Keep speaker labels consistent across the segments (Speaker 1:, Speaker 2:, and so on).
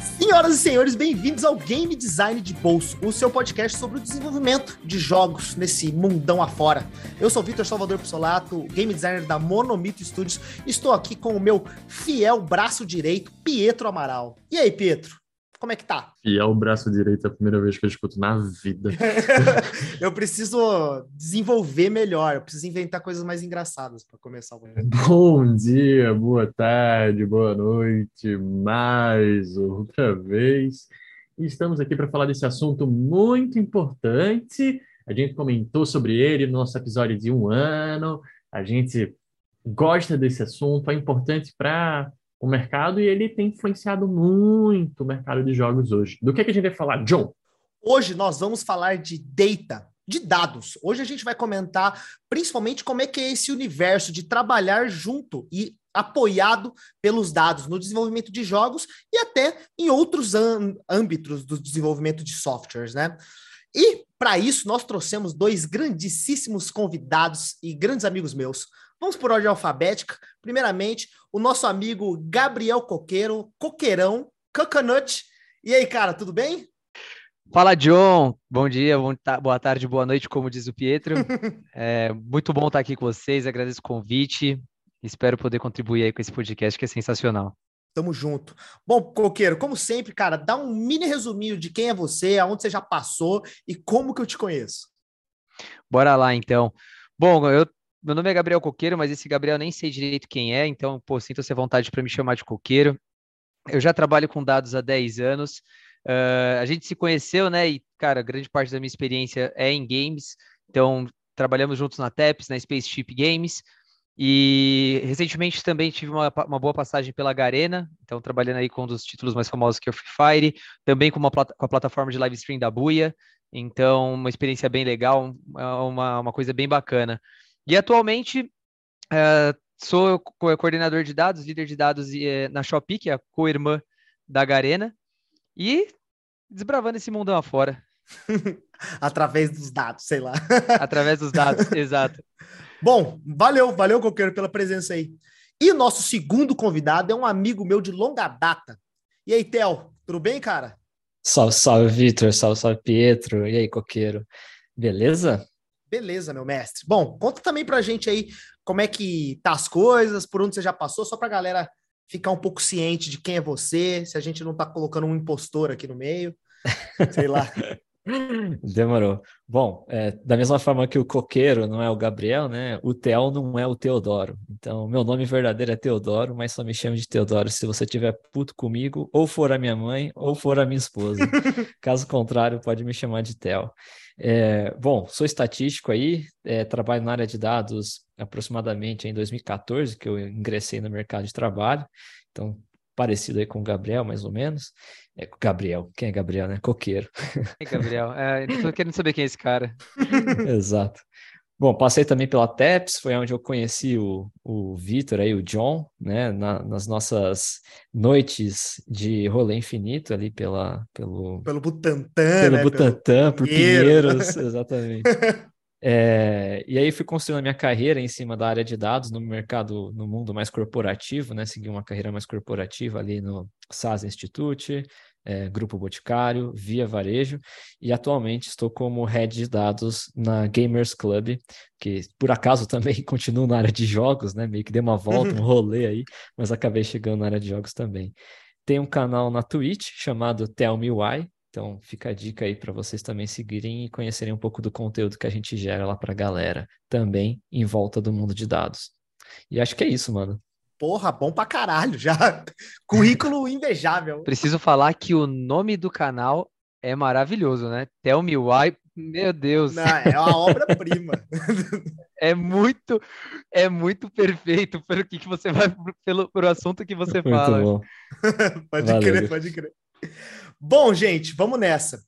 Speaker 1: Senhoras e senhores, bem-vindos ao Game Design de Bolso, o seu podcast sobre o desenvolvimento de jogos nesse mundão afora. Eu sou Vitor Salvador Pissolato, game designer da Monomito Studios. Estou aqui com o meu fiel braço direito, Pietro Amaral. E aí, Pietro? Como é que tá?
Speaker 2: Fiel braço direito é a primeira vez que eu escuto na vida.
Speaker 1: eu preciso desenvolver melhor, eu preciso inventar coisas mais engraçadas para começar o
Speaker 2: Bom dia, boa tarde, boa noite, mais outra vez. estamos aqui para falar desse assunto muito importante. A gente comentou sobre ele no nosso episódio de um ano. A gente gosta desse assunto, é importante para o mercado e ele tem influenciado muito o mercado de jogos hoje. Do que, é que a gente vai falar, John?
Speaker 1: Hoje nós vamos falar de data, de dados. Hoje a gente vai comentar principalmente como é que é esse universo de trabalhar junto e apoiado pelos dados no desenvolvimento de jogos e até em outros âmbitos do desenvolvimento de softwares, né? E para isso nós trouxemos dois grandíssimos convidados e grandes amigos meus. Vamos por ordem alfabética. Primeiramente, o nosso amigo Gabriel Coqueiro, Coqueirão, Coconut. E aí, cara, tudo bem?
Speaker 3: Fala, John. Bom dia, boa tarde, boa noite, como diz o Pietro. é muito bom estar aqui com vocês, agradeço o convite. Espero poder contribuir aí com esse podcast que é sensacional.
Speaker 1: Tamo junto. Bom, Coqueiro, como sempre, cara, dá um mini resuminho de quem é você, aonde você já passou e como que eu te conheço.
Speaker 3: Bora lá, então. Bom, eu meu nome é Gabriel Coqueiro, mas esse Gabriel nem sei direito quem é, então, pô, sinta-se à vontade para me chamar de Coqueiro. Eu já trabalho com dados há 10 anos. Uh, a gente se conheceu, né? E, cara, grande parte da minha experiência é em games. Então, trabalhamos juntos na TEPS, na Spaceship Games. E recentemente também tive uma, uma boa passagem pela Garena, então trabalhando aí com um dos títulos mais famosos que é o Free Fire, também com, uma, com a plataforma de live stream da Buia. Então, uma experiência bem legal, uma, uma coisa bem bacana. E atualmente uh, sou coordenador de dados, líder de dados uh, na Shopee, que é a co-irmã da Garena, e desbravando esse mundão afora.
Speaker 1: Através dos dados, sei lá.
Speaker 3: Através dos dados, exato.
Speaker 1: Bom, valeu, valeu, Coqueiro, pela presença aí. E nosso segundo convidado é um amigo meu de longa data. E aí, Theo, tudo bem, cara?
Speaker 4: Salve, salve, Vitor, salve, salve, Pietro. E aí, Coqueiro? Beleza?
Speaker 1: Beleza, meu mestre. Bom, conta também pra gente aí como é que tá as coisas, por onde você já passou, só pra galera ficar um pouco ciente de quem é você, se a gente não tá colocando um impostor aqui no meio, sei lá.
Speaker 4: Demorou. Bom, é, da mesma forma que o coqueiro não é o Gabriel, né? O Theo não é o Teodoro. Então, meu nome verdadeiro é Teodoro, mas só me chame de Teodoro se você tiver puto comigo, ou for a minha mãe, ou for a minha esposa. Caso contrário, pode me chamar de Theo. É, bom, sou estatístico aí, é, trabalho na área de dados aproximadamente em 2014, que eu ingressei no mercado de trabalho, então parecido aí com o Gabriel, mais ou menos. É, Gabriel, quem é Gabriel, né? Coqueiro.
Speaker 3: É Gabriel, é, tô querendo saber quem é esse cara.
Speaker 4: Exato. Bom, passei também pela TEPS, foi onde eu conheci o, o Vitor aí, o John, né, na, nas nossas noites de rolê infinito ali pela, pelo...
Speaker 1: Pelo Butantã,
Speaker 4: Pelo né? Butantã, pelo por Pinheiros, exatamente. É, e aí fui construindo a minha carreira em cima da área de dados no mercado, no mundo mais corporativo, né? Segui uma carreira mais corporativa ali no SAS Institute, é, Grupo Boticário, Via Varejo, e atualmente estou como head de dados na Gamers Club, que por acaso também continuo na área de jogos, né? Meio que dei uma volta, um rolê aí, mas acabei chegando na área de jogos também. Tem um canal na Twitch chamado Tell Me Why, então fica a dica aí para vocês também seguirem e conhecerem um pouco do conteúdo que a gente gera lá para a galera, também em volta do mundo de dados. E acho que é isso, mano.
Speaker 1: Porra, bom pra caralho, já. Currículo invejável.
Speaker 3: Preciso falar que o nome do canal é maravilhoso, né? Tell Me Why, meu Deus.
Speaker 1: Não, é uma obra-prima.
Speaker 3: é muito, é muito perfeito pelo que, que você vai, pelo, pelo assunto que você muito fala.
Speaker 4: Bom.
Speaker 1: pode Valeu. crer, pode crer. Bom, gente, vamos nessa.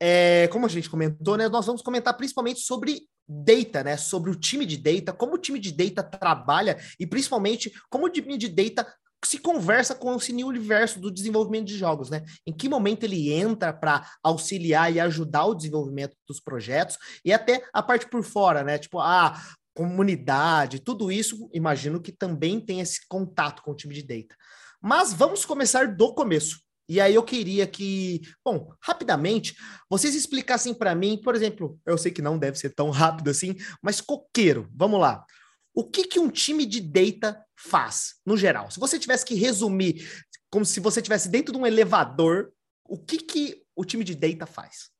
Speaker 1: É, como a gente comentou, né, nós vamos comentar principalmente sobre data, né, sobre o time de data, como o time de data trabalha e principalmente como o time de data se conversa com esse universo do desenvolvimento de jogos, né? Em que momento ele entra para auxiliar e ajudar o desenvolvimento dos projetos e até a parte por fora, né? Tipo, a comunidade, tudo isso, imagino que também tem esse contato com o time de data. Mas vamos começar do começo. E aí eu queria que, bom, rapidamente, vocês explicassem para mim, por exemplo, eu sei que não deve ser tão rápido assim, mas coqueiro, vamos lá. O que, que um time de data faz, no geral? Se você tivesse que resumir, como se você estivesse dentro de um elevador, o que, que o time de data faz?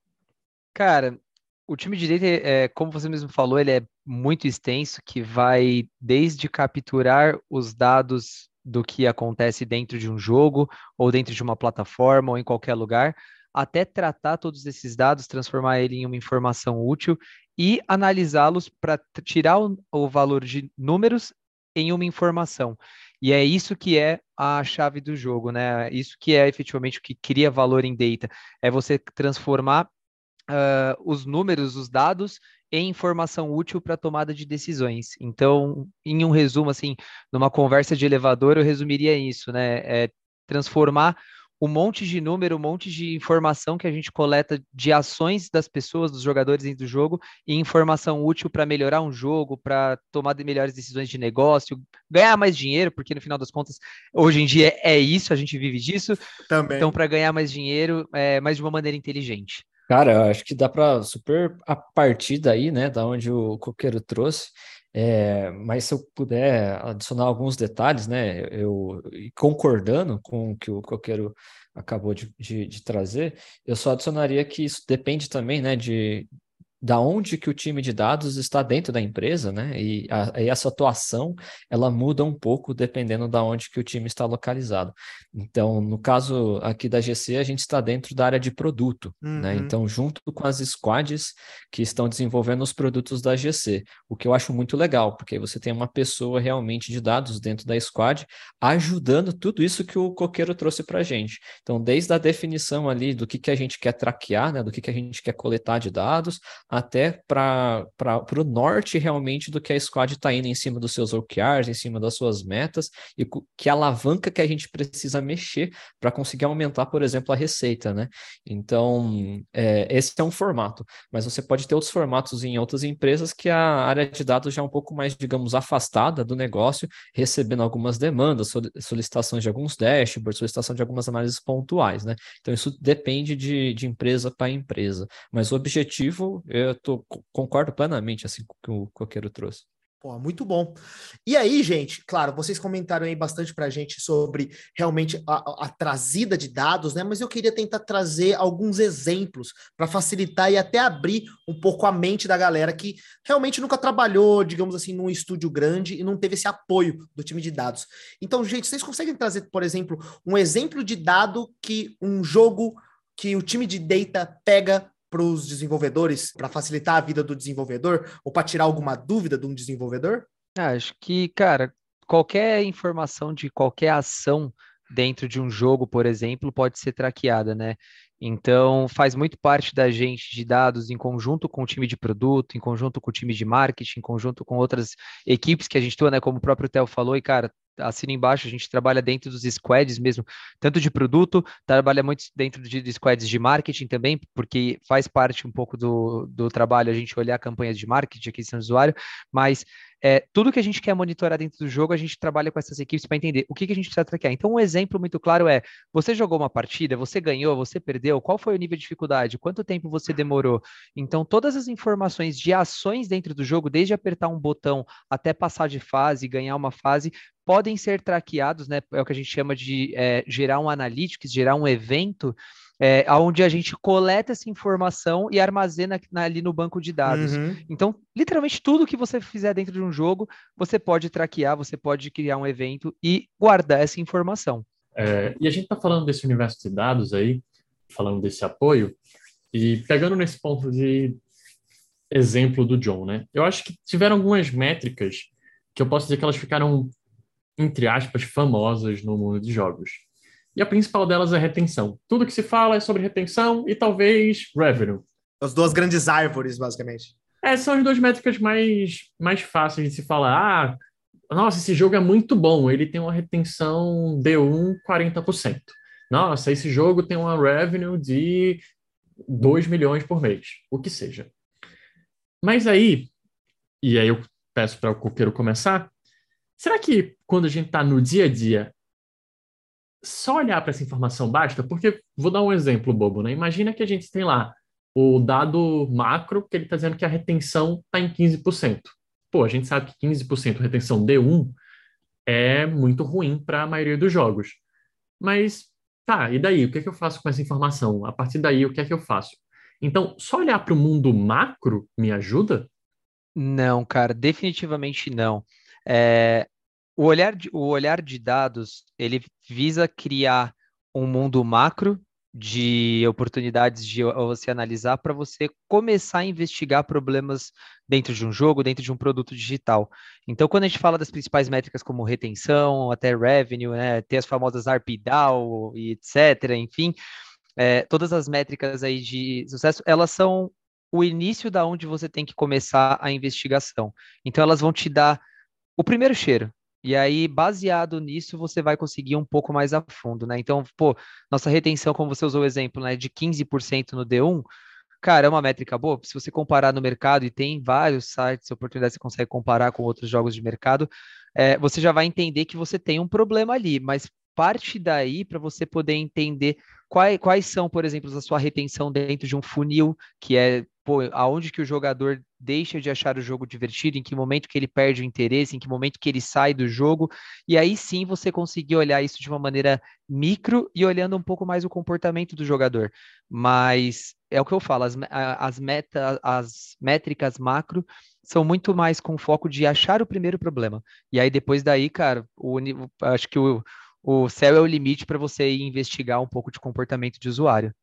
Speaker 3: Cara, o time de data, é, como você mesmo falou, ele é muito extenso, que vai desde capturar os dados do que acontece dentro de um jogo, ou dentro de uma plataforma, ou em qualquer lugar, até tratar todos esses dados, transformar ele em uma informação útil e analisá-los para tirar o, o, valor de números em uma informação. E é isso que é a chave do jogo, né? Isso que é efetivamente o que cria valor em data. É você transformar uh, os números, os dados, em informação útil para tomada de decisões. Então, em um resumo, assim, numa conversa de elevador, eu resumiria isso, né? É transformar um monte de número, um monte de informação que a gente coleta de ações das pessoas, dos jogadores dentro do jogo, em informação útil para melhorar um jogo, para tomar melhores decisões de negócio, ganhar mais dinheiro, porque no final das contas, hoje em dia é isso, a gente vive disso.
Speaker 1: Também.
Speaker 3: Então, para ganhar mais dinheiro, é, mas de uma maneira inteligente.
Speaker 4: Cara, acho que dá para super a partir daí, né, da onde o Coqueiro trouxe, é, mas se eu puder adicionar alguns detalhes, né, eu concordando com o que o Coqueiro acabou de, de, de, trazer, eu só adicionaria que isso depende também, né, de, da onde que o time de dados está dentro da empresa, né? E, a, e, essa atuação ela muda um pouco dependendo da onde que o time está localizado. Então, no caso aqui da GC, a gente está dentro da área de produto, né? uhum. né? Então, junto com as squads que estão desenvolvendo os produtos da GC, o que eu acho muito legal, porque você tem uma pessoa realmente de dados dentro da squad ajudando tudo isso que o Coqueiro trouxe para a gente. Então, desde a definição ali do que, que a gente quer traquear, né? Do que, que a gente quer coletar de dados até para o norte realmente do que a squad está indo em cima dos seus OKRs, em cima das suas metas, e que alavanca que a gente precisa mexer para conseguir aumentar, por exemplo, a receita, né? Então, é, esse é um formato, mas você pode ter outros formatos em outras empresas que a área de dados já é um pouco mais, digamos, afastada do negócio, recebendo algumas demandas, solicitações de alguns dashboards, solicitação de algumas análises pontuais, né? Então, isso depende de, de empresa para empresa, mas o objetivo, tô, concordo plenamente assim com o que o Coqueiro trouxe.
Speaker 1: Pô, muito bom. E aí, gente, claro, vocês comentaram aí bastante para a gente sobre realmente a, a, trazida de dados, né? Mas eu queria tentar trazer alguns exemplos para facilitar e até abrir um pouco a mente da galera que realmente nunca trabalhou, digamos assim, num estúdio grande e não teve esse apoio do time de dados. Então, gente, vocês conseguem trazer, por exemplo, um exemplo de dado que um jogo que o time de data pega para os desenvolvedores, para facilitar a vida do desenvolvedor ou para tirar alguma dúvida de um desenvolvedor?
Speaker 3: Ah, acho que, cara, qualquer informação de qualquer ação dentro de um jogo, por exemplo, pode ser traqueada, né? Então, faz muito parte da gente de dados em conjunto com o time de produto, em conjunto com o time de marketing, em conjunto com outras equipes que a gente atua, né? Como o próprio Theo falou, e cara, assina embaixo, a gente trabalha dentro dos squads mesmo, tanto de produto, trabalha muito dentro de, squads de marketing também, porque faz parte um pouco do, do trabalho a gente olhar campanhas de marketing, aquisição de usuário, mas é, tudo que a gente quer monitorar dentro do jogo, a gente trabalha com essas equipes para entender o que, que a gente precisa traquear. Então, um exemplo muito claro é: você jogou uma partida, você ganhou, você perdeu, qual foi o nível de dificuldade, quanto tempo você demorou. Então, todas as informações de ações dentro do jogo, desde apertar um botão até passar de fase, ganhar uma fase, podem ser traqueados, né? É o que a gente chama de é, gerar um analytics, gerar um evento é, onde a gente coleta essa informação e armazena ali no banco de dados. Uhum. Então, literalmente tudo que você fizer dentro de um jogo, você pode traquear, você pode criar um evento e guardar essa informação.
Speaker 2: É, e a gente está falando desse universo de dados aí, falando desse apoio, e pegando nesse ponto de exemplo do John, né? Eu acho que tiveram algumas métricas que eu posso dizer que elas ficaram, entre aspas, famosas no mundo de jogos e a principal delas é retenção. Tudo que se fala é sobre retenção e talvez revenue.
Speaker 1: As duas grandes árvores, basicamente.
Speaker 2: É, são as duas métricas mais, mais fáceis de se falar. Ah, nossa, esse jogo é muito bom, ele tem uma retenção D1 40%. Nossa, esse jogo tem uma revenue de 2 milhões por mês, o que seja. Mas aí, e aí eu peço para o coqueiro começar, será que quando a gente está no dia a dia, só olhar para essa informação basta? Porque, vou dar um exemplo bobo, né? Imagina que a gente tem lá o dado macro, que ele está dizendo que a retenção está em 15%. Pô, a gente sabe que 15% retenção D1 é muito ruim para a maioria dos jogos. Mas, tá, e daí? O que é que eu faço com essa informação? A partir daí, o que é que eu faço? Então, só olhar para o mundo macro me ajuda?
Speaker 3: Não, cara, definitivamente não. É, o, olhar de, o olhar de dados, ele visa criar um mundo macro de oportunidades de você analisar para você começar a investigar problemas dentro de um jogo, dentro de um produto digital. Então, quando a gente fala das principais métricas como retenção, até revenue, né, ter as famosas ARPDAO e etc., enfim, é, todas as métricas aí de sucesso, elas são o início da onde você tem que começar a investigação. Então, elas vão te dar o primeiro cheiro. E aí, baseado nisso, você vai conseguir um pouco mais a fundo, né? Então, pô, nossa retenção, como você usou o exemplo, né, de 15% no D1, cara, é uma métrica boa. Se você comparar no mercado, e tem vários sites, oportunidades, você consegue comparar com outros jogos de mercado, é, você já vai entender que você tem um problema ali, mas parte daí para você poder entender quais, quais são, por exemplo, a sua retenção dentro de um funil, que é pô, aonde que o jogador deixa de achar o jogo divertido, em que momento que ele perde o interesse, em que momento que ele sai do jogo, e aí sim você conseguir olhar isso de uma maneira micro e olhando um pouco mais o comportamento do jogador. Mas é o que eu falo, as, as, meta, as métricas macro são muito mais com foco de achar o primeiro problema. E aí depois daí, cara, o, acho que o, o céu é o limite para você investigar um pouco de comportamento de usuário.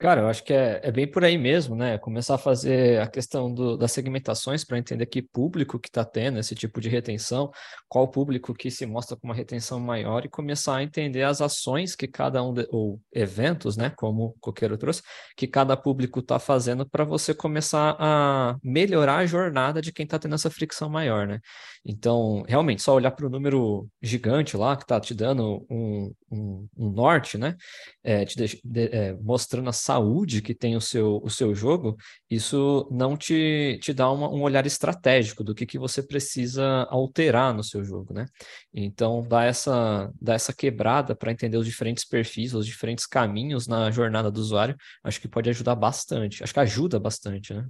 Speaker 4: Cara, eu acho que é, é bem por aí mesmo, né? Começar a fazer a questão do, das segmentações para entender que público que está tendo esse tipo de retenção, qual público que se mostra com uma retenção maior e começar a entender as ações que cada um, de, ou eventos, né? Como o Coqueiro trouxe, que cada público está fazendo para você começar a melhorar a jornada de quem está tendo essa fricção maior, né? Então, realmente, só olhar para o número gigante lá que está te dando um, um, um norte, né? É, te de, de, é, mostrando a saúde que tem o seu, o seu jogo, isso não te, te dá uma, um olhar estratégico do que, que você precisa alterar no seu jogo, né? Então, dá essa, dá essa quebrada para entender os diferentes perfis, os diferentes caminhos na jornada do usuário, acho que pode ajudar bastante. Acho que ajuda bastante, né?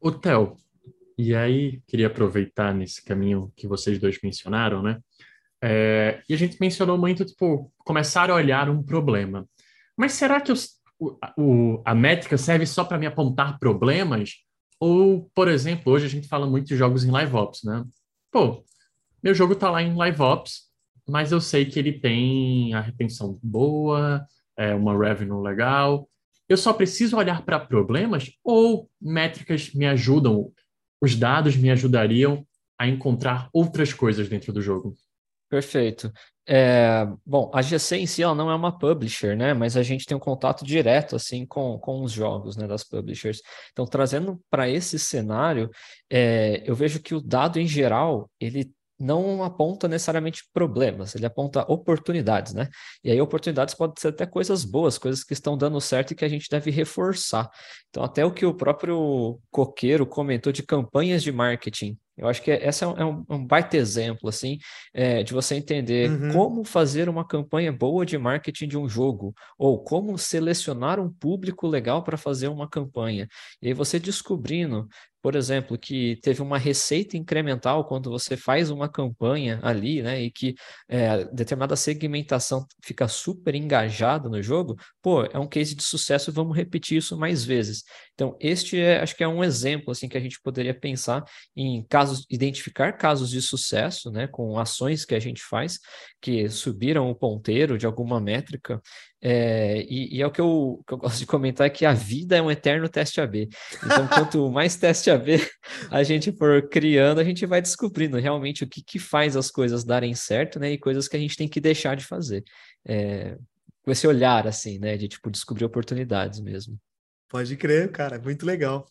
Speaker 2: O Theo, e aí queria aproveitar nesse caminho que vocês dois mencionaram, né? É, e a gente mencionou muito, tipo, começar a olhar um problema. Mas será que os, o, a métrica serve só para me apontar problemas? Ou, por exemplo, hoje a gente fala muito de jogos em live ops, né? Pô, meu jogo está lá em live ops, mas eu sei que ele tem a retenção boa, é uma revenue legal. Eu só preciso olhar para problemas ou métricas me ajudam, os dados me ajudariam a encontrar outras coisas dentro do jogo?
Speaker 4: Perfeito. É, bom, a GC em si ela não é uma publisher, né? Mas a gente tem um contato direto assim com, com os jogos, né, das publishers. Então, trazendo para esse cenário, é, eu vejo que o dado em geral ele não aponta necessariamente problemas, ele aponta oportunidades, né? E aí oportunidades podem ser até coisas boas, coisas que estão dando certo e que a gente deve reforçar. Então até o que o próprio Coqueiro comentou de campanhas de marketing, eu acho que essa é um, é um baita exemplo, assim, é, de você entender uhum. como fazer uma campanha boa de marketing de um jogo, ou como selecionar um público legal para fazer uma campanha. E aí você descobrindo por exemplo, que teve uma receita incremental quando você faz uma campanha ali, né, e que é, determinada segmentação fica super engajada no jogo, pô, é um case de sucesso, vamos repetir isso mais vezes. Então, este é, acho que é um exemplo, assim, que a gente poderia pensar em casos, identificar casos de sucesso, né, com ações que a gente faz, que subiram o ponteiro de alguma métrica, é, e, e, é o que eu, que eu gosto de comentar é que a vida é um eterno teste AB. Então, quanto mais teste AB a gente for criando, a gente vai descobrindo realmente o que, que faz as coisas darem certo, né? E coisas que a gente tem que deixar de fazer. É, com esse olhar, assim, né? De, tipo, descobrir oportunidades mesmo.
Speaker 1: Pode crer, cara. Muito legal.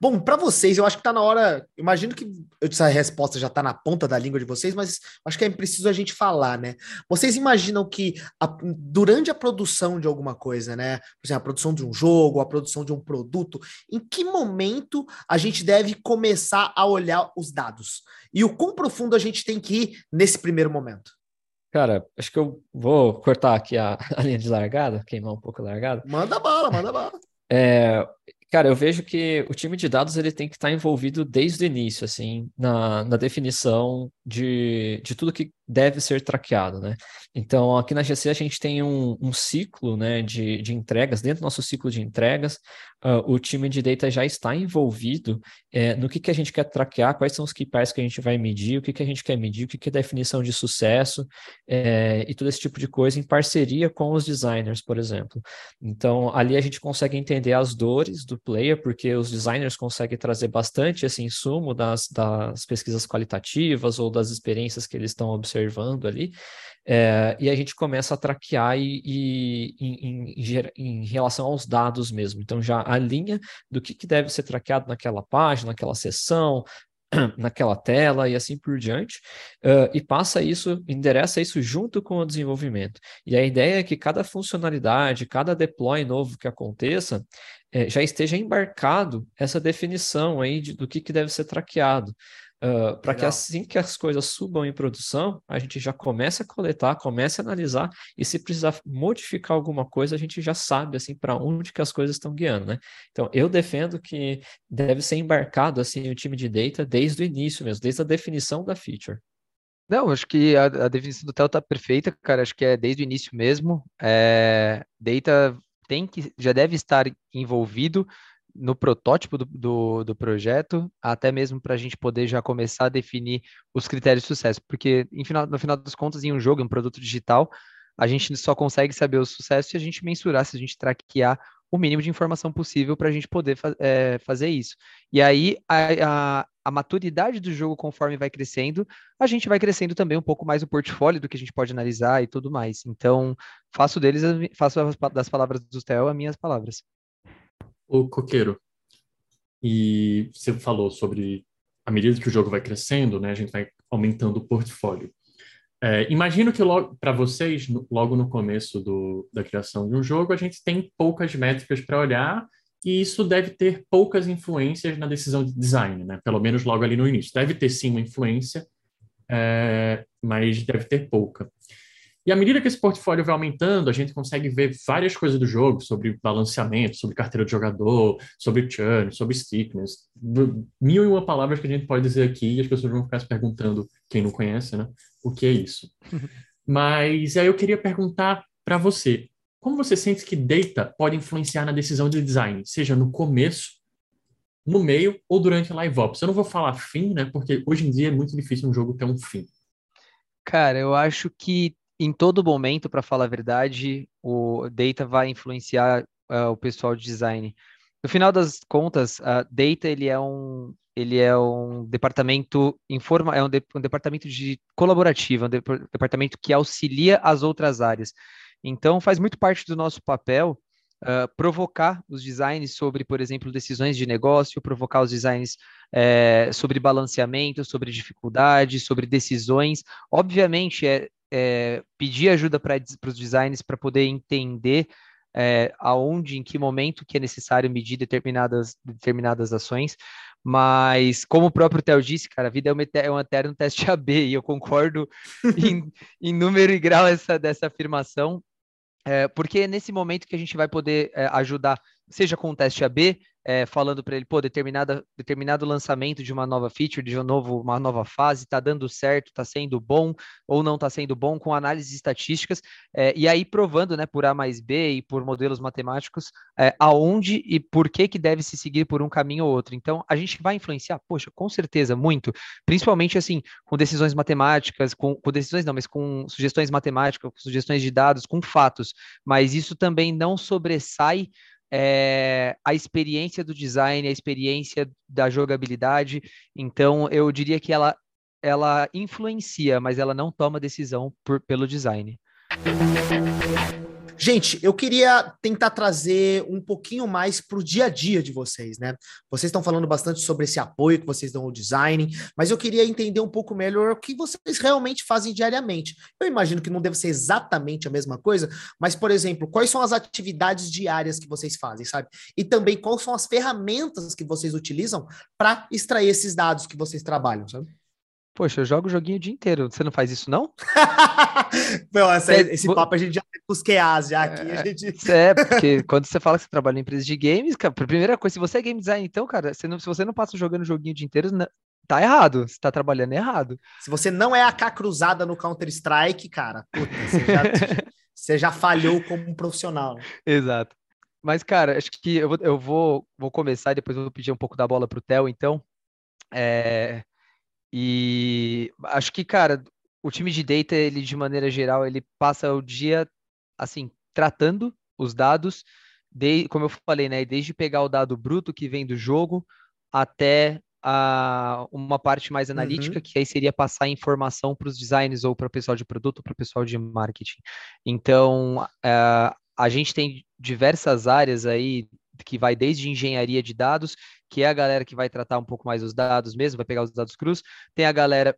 Speaker 1: Bom, para vocês, eu acho que está na hora. Imagino que essa resposta já está na ponta da língua de vocês, mas acho que é preciso a gente falar, né? Vocês imaginam que a, durante a produção de alguma coisa, né? Por exemplo, a produção de um jogo, a produção de um produto, em que momento a gente deve começar a olhar os dados? E o quão profundo a gente tem que ir nesse primeiro momento?
Speaker 4: Cara, acho que eu vou cortar aqui a, a linha de largada, queimar um pouco a largada.
Speaker 1: Manda bala, manda bala.
Speaker 4: É, Cara, eu vejo que o time de dados ele tem que estar envolvido desde o início, assim, na, na definição de, de tudo que deve ser traqueado, né? Então, aqui na GC a gente tem um, um ciclo, né, de, de entregas. Dentro do nosso ciclo de entregas, uh, o time de data já está envolvido é, no que, que a gente quer traquear, quais são os KPIs que a gente vai medir, o que, que a gente quer medir, o que, que é definição de sucesso é, e todo esse tipo de coisa em parceria com os designers, por exemplo. Então, ali a gente consegue entender as dores do player, porque os designers conseguem trazer bastante esse insumo das, das pesquisas qualitativas ou das experiências que eles estão observando observando ali, é, e a gente começa a traquear e, e em, em, em, relação aos dados mesmo. Então, já a linha do que, que deve ser traqueado naquela página, naquela sessão, naquela tela e assim por diante, uh, e passa isso, endereça isso junto com o desenvolvimento. E a ideia é que cada funcionalidade, cada deploy novo que aconteça, eh, já esteja embarcado essa definição aí de, do que, que deve ser traqueado. Uh, para que assim que as coisas subam em produção, a gente já comece a coletar, comece a analisar, e se precisar modificar alguma coisa, a gente já sabe assim para onde que as coisas estão guiando, né? Então, eu defendo que deve ser embarcado assim o time de data desde o início mesmo, desde a definição da feature.
Speaker 3: Não, acho que a, a definição do Theo está perfeita, cara. Acho que é desde o início mesmo. É, data tem que já deve estar envolvido no protótipo do, do, do projeto, até mesmo para a gente poder já começar a definir os critérios de sucesso, porque final, no final das contas, em um jogo, em um produto digital, a gente só consegue saber o sucesso se a gente mensurar, se a gente traquear o mínimo de informação possível para a gente poder é, fazer isso. E aí, a, a, a, maturidade do jogo, conforme vai crescendo, a gente vai crescendo também um pouco mais o portfólio do que a gente pode analisar e tudo mais. Então, faço deles, faço das palavras do Theo as minhas palavras.
Speaker 2: O Coqueiro, e você falou sobre à medida que o jogo vai crescendo, né, a gente vai aumentando o portfólio. É, imagino que para vocês, no, logo no começo do, da criação de um jogo, a gente tem poucas métricas para olhar e isso deve ter poucas influências na decisão de design, né? Pelo menos logo ali no início. Deve ter sim uma influência, é, mas deve ter pouca. E à medida que esse portfólio vai aumentando, a gente consegue ver várias coisas do jogo, sobre balanceamento, sobre carteira de jogador, sobre churn, sobre stickness, mil e uma palavras que a gente pode dizer aqui e as pessoas vão ficar se perguntando, quem não conhece, né, o que é isso. Mas aí eu queria perguntar para você, como você sente que data pode influenciar na decisão de design, seja no começo, no meio ou durante a live ops? Eu não vou falar fim, né, porque hoje em dia é muito difícil um jogo ter um fim.
Speaker 3: Cara, eu acho que em todo momento, para falar a verdade, o data vai influenciar uh, o pessoal de design. No final das contas, a data ele é um ele é um departamento informa, é um, de, um departamento de colaborativo, um de, departamento que auxilia as outras áreas. Então, faz muito parte do nosso papel uh, provocar os designs sobre, por exemplo, decisões de negócio, provocar os designs é, sobre balanceamento, sobre dificuldade, sobre decisões. Obviamente, é, é, pedir ajuda para os designers para poder entender é, aonde, em que momento que é necessário medir determinadas, determinadas ações, mas como o próprio Theo disse, cara, a vida é, uma, é um eterno teste AB, e eu concordo em, em, número e grau essa, dessa afirmação, é, porque é nesse momento que a gente vai poder é, ajudar, seja com o teste AB, é, falando para ele, pô, determinada, determinado lançamento de uma nova feature, de um novo, uma nova fase, está dando certo, está sendo bom ou não está sendo bom, com análises estatísticas, é, e aí provando, né, por A mais B e por modelos matemáticos, é, aonde e por que que deve se seguir por um caminho ou outro. Então, a gente vai influenciar, poxa, com certeza, muito, principalmente, assim, com decisões matemáticas, com, com decisões não, mas com sugestões matemáticas, com sugestões de dados, com fatos, mas isso também não sobressai é, a experiência do design, a experiência da jogabilidade. Então, eu diria que ela, ela influencia, mas ela não toma decisão por, pelo design.
Speaker 1: Gente, eu queria tentar trazer um pouquinho mais para o dia a dia de vocês, né? Vocês estão falando bastante sobre esse apoio que vocês dão ao design, mas eu queria entender um pouco melhor o que vocês realmente fazem diariamente. Eu imagino que não deve ser exatamente a mesma coisa, mas, por exemplo, quais são as atividades diárias que vocês fazem, sabe? E também quais são as ferramentas que vocês utilizam para extrair esses dados que vocês trabalham, sabe?
Speaker 3: Poxa, eu jogo o joguinho o dia inteiro. Você não faz isso, não?
Speaker 1: não essa, é, esse papo a gente já tem os QAs já aqui. É,
Speaker 3: gente... é, porque quando você fala que você trabalha em empresa de games, cara, a primeira coisa, se você é game design, então, cara, você não, se você não passa jogando o joguinho o dia inteiro, não, tá errado. Você tá trabalhando errado.
Speaker 1: Se você não é AK cruzada no Counter-Strike, cara, puta, você, já, você já falhou como um profissional.
Speaker 3: Exato. Mas, cara, acho que eu vou, eu vou, vou começar e depois eu vou pedir um pouco da bola pro Theo, então. É, e acho que, cara, o time de data, ele de maneira geral, ele passa o dia assim, tratando os dados, de, como eu falei, né, desde pegar o dado bruto que vem do jogo até a, uma parte mais analítica, uhum. que aí seria passar informação para os designers ou para o pessoal de produto, para o pessoal de marketing. Então, uh, a gente tem diversas áreas aí que vai desde engenharia de dados, que é a galera que vai tratar um pouco mais os dados mesmo, vai pegar os dados crus, tem a galera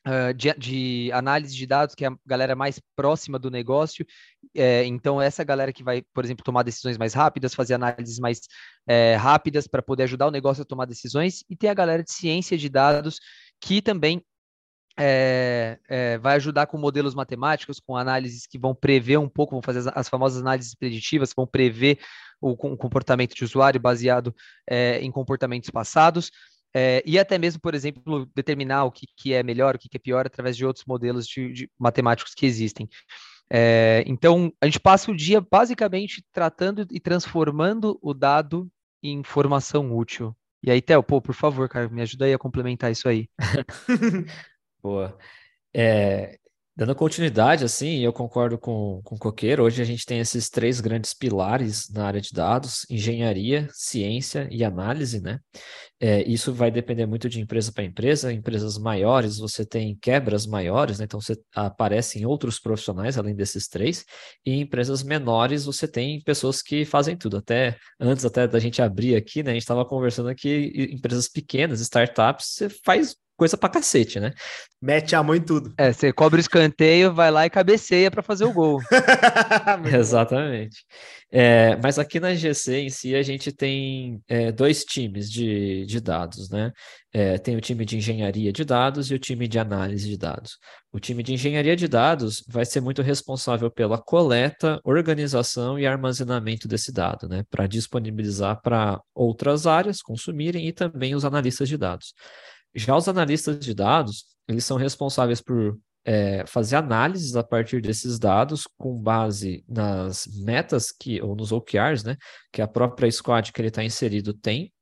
Speaker 3: Uh, de, de, análise de dados, que é a galera mais próxima do negócio. É, então, essa galera que vai, por exemplo, tomar decisões mais rápidas, fazer análises mais é, rápidas para poder ajudar o negócio a tomar decisões. E tem a galera de ciência de dados, que também é, é, vai ajudar com modelos matemáticos, com análises que vão prever um pouco, vão fazer as, as famosas análises preditivas, vão prever o, o comportamento de usuário baseado é, em comportamentos passados. É, e até mesmo, por exemplo, determinar o que, que é melhor, o que, que é pior, através de outros modelos de, de matemáticos que existem. É, então, a gente passa o dia basicamente tratando e transformando o dado em informação útil. E aí, Theo, pô, por favor, cara, me ajuda aí a complementar isso aí.
Speaker 4: Boa. É, Dando continuidade, assim, eu concordo com, com o Coqueiro. Hoje a gente tem esses três grandes pilares na área de dados: engenharia, ciência e análise, né? É, isso vai depender muito de empresa para empresa. Empresas maiores, você tem quebras maiores, né? Então você aparecem outros profissionais além desses três. E em empresas menores, você tem pessoas que fazem tudo. Até antes até da gente abrir aqui, né? A gente estava conversando aqui, empresas pequenas, startups, você faz coisa pra cacete, né?
Speaker 1: Mete a mão em tudo.
Speaker 3: É, você cobre o escanteio, vai lá e cabeceia para fazer o gol.
Speaker 4: Exatamente. É, mas aqui na GC em si, a gente tem é, dois times de, de dados, né? É, tem o time de engenharia de dados e o time de análise de dados. O time de engenharia de dados vai ser muito responsável pela coleta, organização e armazenamento desse dado, né? Para disponibilizar para outras áreas consumirem e também os analistas de dados. Já os analistas de dados, eles são responsáveis por é, fazer análises a partir desses dados com base nas metas que, ou nos OKRs, né, que a própria squad que ele está inserido tem,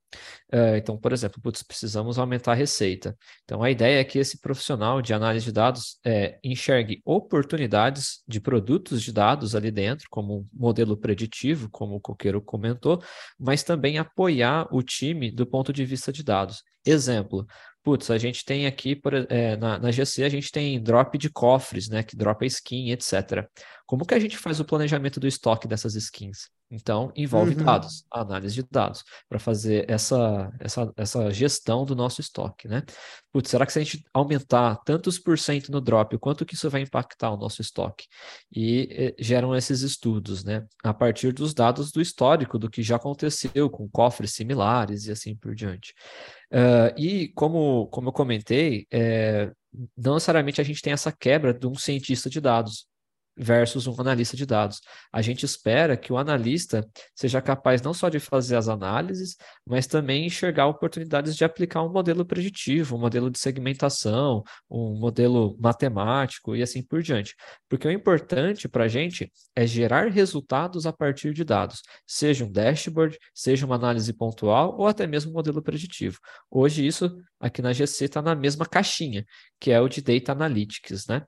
Speaker 4: Uh, então, por exemplo, putz, precisamos aumentar a receita. Então, a ideia é que esse profissional de análise de dados é, enxergue oportunidades de produtos de dados ali dentro, como um modelo preditivo, como o Coqueiro comentou, mas também apoiar o time do ponto de vista de dados. Exemplo, putz, a gente tem aqui, por, é, na, na GC, a gente tem drop de cofres, né, que dropa skin, etc. Como que a gente faz o planejamento do estoque dessas skins? Então, envolve uhum. dados, análise de dados, para fazer essa, essa, essa gestão do nosso estoque, né? Putz, será que se a gente aumentar tantos por cento no drop, quanto que isso vai impactar o nosso estoque? E, e geram esses estudos, né? A partir dos dados do histórico, do que já aconteceu com cofres similares e assim por diante. Uh, e como, como eu comentei, é, não necessariamente a gente tem essa quebra de um cientista de dados versus um analista de dados. A gente espera que o analista seja capaz não só de fazer as análises, mas também enxergar oportunidades de aplicar um modelo preditivo, um modelo de segmentação, um modelo matemático e assim por diante. Porque o importante para a gente é gerar resultados a partir de dados, seja um dashboard, seja uma análise pontual ou até mesmo um modelo preditivo. Hoje isso aqui na GC está na mesma caixinha, que é o de Data Analytics, né?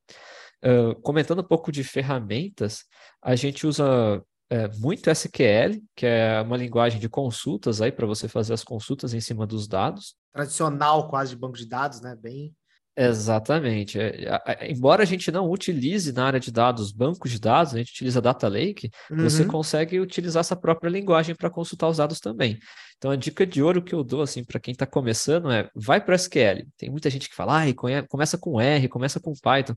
Speaker 4: Uh, comentando um pouco de ferramentas, a gente usa é, muito SQL, que é uma linguagem de consultas aí para você fazer as consultas em cima dos dados.
Speaker 1: Tradicional quase de banco de dados, né? Bem
Speaker 4: Exatamente. É, embora a gente não utilize na área de dados bancos de dados, a gente utiliza Data Lake, uhum. você consegue utilizar essa própria linguagem para consultar os dados também. Então, a dica de ouro que eu dou assim para quem está começando é vai para SQL. Tem muita gente que fala, ah, começa com R, começa com Python.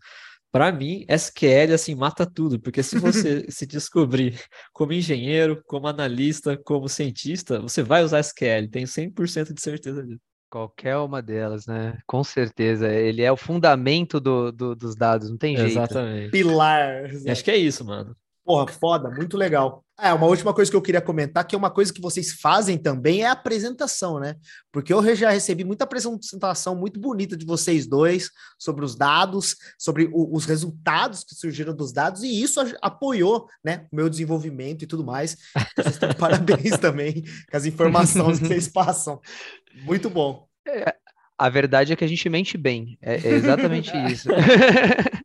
Speaker 4: Para mim, SQL assim mata tudo, porque se você se descobrir como engenheiro, como analista, como cientista, você vai usar SQL, tenho 100% de certeza disso.
Speaker 3: Qualquer uma delas, né? Com certeza. Ele é o fundamento do, do dos dados, não tem jeito.
Speaker 4: Exatamente.
Speaker 1: Pilar.
Speaker 4: Acho que é isso, mano.
Speaker 1: Porra, foda, muito legal. É, uma última coisa que eu queria comentar, que é uma coisa que vocês fazem também, é a apresentação, né? Porque eu já recebi muita apresentação muito bonita de vocês dois sobre os dados, sobre o, os resultados que surgiram dos dados, e isso apoiou, né, o meu desenvolvimento e tudo mais. Vocês estão parabéns também com as informações que vocês passam. Muito bom.
Speaker 3: É, a verdade é que a gente mente bem. É, é exatamente isso.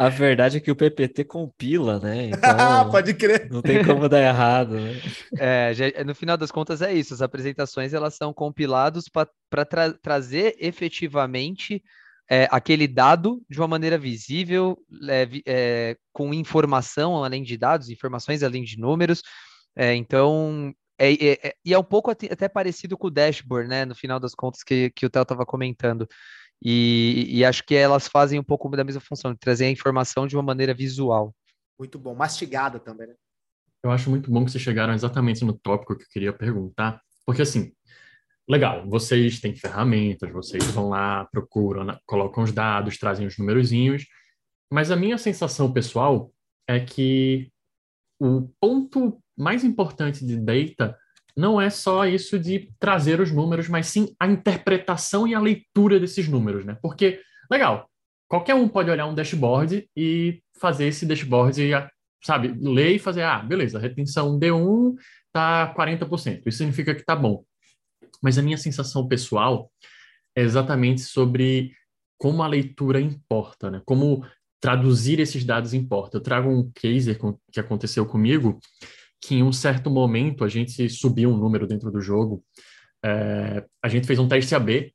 Speaker 4: A verdade é que o PPT compila, né? Então,
Speaker 1: Pode crer.
Speaker 4: Não tem como dar errado, né?
Speaker 3: É, já, no final das contas é isso. As apresentações elas são compiladas para tra trazer efetivamente é, aquele dado de uma maneira visível, é, é, com informação além de dados, informações além de números. É, então, é, é, é, e é um pouco até parecido com o dashboard, né? No final das contas, que, que o Theo estava comentando. E, e, acho que elas fazem um pouco da mesma função, de trazer a informação de uma maneira visual.
Speaker 1: Muito bom, mastigada também, né?
Speaker 2: Eu acho muito bom que vocês chegaram exatamente no tópico que eu queria perguntar, porque assim, legal, vocês têm ferramentas, vocês vão lá, procuram, colocam os dados, trazem os numerozinhos, mas a minha sensação pessoal é que o ponto mais importante de data não é só isso de trazer os números, mas sim a interpretação e a leitura desses números, né? Porque, legal, qualquer um pode olhar um dashboard e fazer esse dashboard sabe, ler e fazer, ah, beleza, retenção D1 tá 40%, isso significa que tá bom. Mas a minha sensação pessoal é exatamente sobre como a leitura importa, né? Como traduzir esses dados importa. Eu trago um case que aconteceu comigo, que em um certo momento a gente subiu um número dentro do jogo. É, a gente fez um teste AB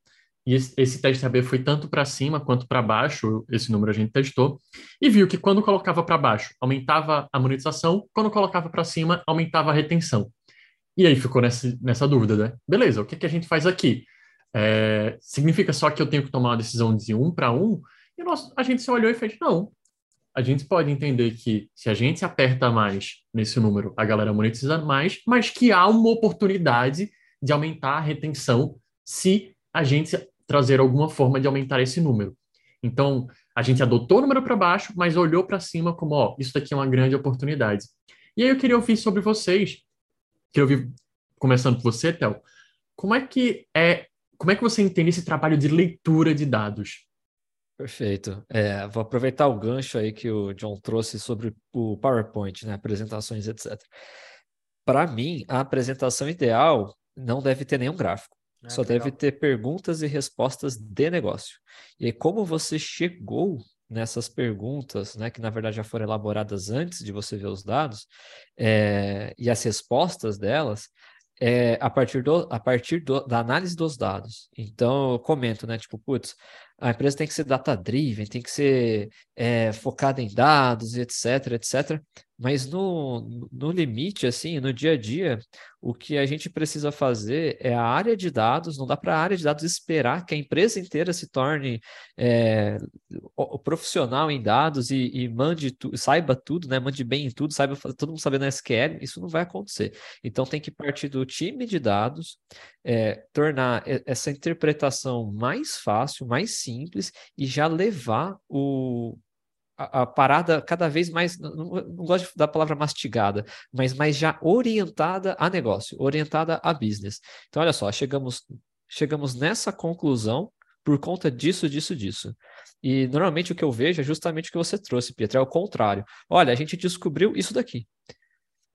Speaker 2: e esse, teste AB foi tanto para cima quanto para baixo, esse número a gente testou, e viu que quando colocava para baixo, aumentava a monetização, quando colocava para cima, aumentava a retenção. E aí ficou nessa, nessa dúvida, né? Beleza, o que, que a gente faz aqui? É, significa só que eu tenho que tomar uma decisão de um para um? E nós, a gente se olhou e fez, não, a gente pode entender que se a gente aperta mais nesse número, a galera monetiza mais, mas que há uma oportunidade de aumentar a retenção se a gente trazer alguma forma de aumentar esse número. Então, a gente adotou o número para baixo, mas olhou para cima como, ó, isso daqui é uma grande oportunidade. E aí eu queria ouvir sobre vocês, queria ouvir, começando por você, Théo, como é que é, como é que você entende esse trabalho de leitura de dados?
Speaker 4: Perfeito. É, vou aproveitar o gancho aí que o John trouxe sobre o PowerPoint, né, apresentações, etc. Para mim, a apresentação ideal não deve ter nenhum gráfico. Ah, só legal. deve ter perguntas e respostas de negócio. E aí, como você chegou nessas perguntas, né, que na verdade já foram elaboradas antes de você ver os dados, é, e as respostas delas, é, a partir, do, a partir do, da análise dos dados. Então, eu comento, né? Tipo, putz, a empresa tem que ser data-driven, tem que ser é, focada em dados, etc, etc. Mas no, no limite, assim, no dia a dia, o que a gente precisa fazer é a área de dados, não dá para a área de dados esperar que a empresa inteira se torne é, profissional em dados e, e mande tu, saiba tudo, né? Mande bem em tudo, saiba todo mundo sabendo SQL, isso não vai acontecer. Então tem que partir do time de dados, é, tornar essa interpretação mais fácil, mais simples e já levar o, a, parada cada vez mais, não, não, gosto da palavra mastigada, mas mais já orientada a negócio, orientada a business. Então, olha só, chegamos, chegamos nessa conclusão por conta disso, disso, disso. E normalmente o que eu vejo é justamente o que você trouxe, Pietro, é o contrário. Olha, a gente descobriu isso daqui.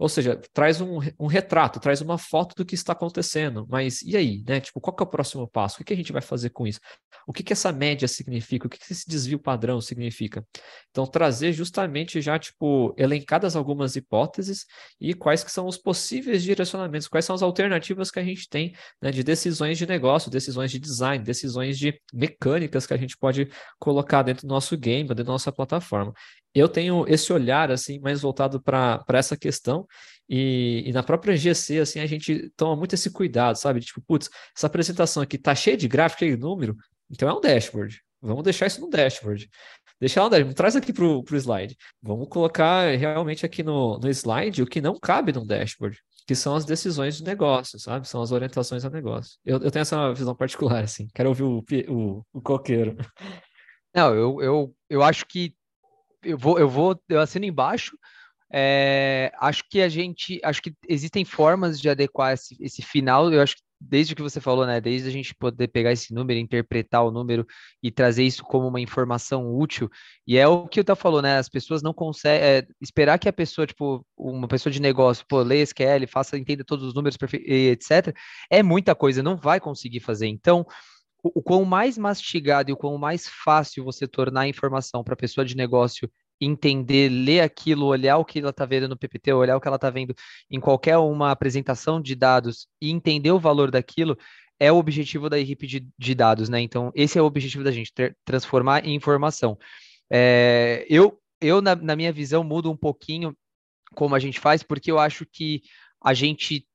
Speaker 4: Ou seja, traz um, um, retrato, traz uma foto do que está acontecendo. Mas e aí, né? Tipo, qual é o próximo passo? O que, que a gente vai fazer com isso? O que, que essa média significa? O que, que esse desvio padrão significa? Então, trazer justamente já, tipo, elencadas algumas hipóteses e quais que são os possíveis direcionamentos, quais são as alternativas que a gente tem né, de decisões de negócio, decisões de design, decisões de mecânicas que a gente pode colocar dentro do nosso game, dentro da nossa plataforma eu tenho esse olhar assim mais voltado para essa questão e, e, na própria GC assim a gente toma muito esse cuidado, sabe? Tipo, putz, essa apresentação aqui tá cheia de gráfico e número, então é um dashboard. Vamos deixar isso no dashboard. Deixa lá no dashboard, traz aqui para o slide. Vamos colocar realmente aqui no, no slide o que não cabe no dashboard, que são as decisões de negócio, sabe? São as orientações a negócio. Eu, eu tenho essa visão particular, assim. Quero ouvir o, o, o coqueiro.
Speaker 3: Não, eu, eu, eu acho que eu vou, eu vou, eu assino embaixo. É, acho que a gente, acho que existem formas de adequar esse, esse final. Eu acho que desde que você falou, né, desde a gente poder pegar esse número, interpretar o número e trazer isso como uma informação útil, e é o que eu tá falou, né, as pessoas não conseguem é, esperar que a pessoa, tipo, uma pessoa de negócio, pô, leia SQL, faça, entenda todos os números, etc, é muita coisa, não vai conseguir fazer. Então, o, o quão mais mastigado e o quão mais fácil você tornar a informação para a pessoa de negócio entender, ler aquilo, olhar o que ela está vendo no PPT, olhar o que ela está vendo em qualquer uma apresentação de dados e entender o valor daquilo, é o objetivo da equipe de, de dados, né? Então, esse é o objetivo da gente, ter, transformar em informação. É, eu, eu na, na minha visão, mudo um pouquinho como a gente faz, porque eu acho que a gente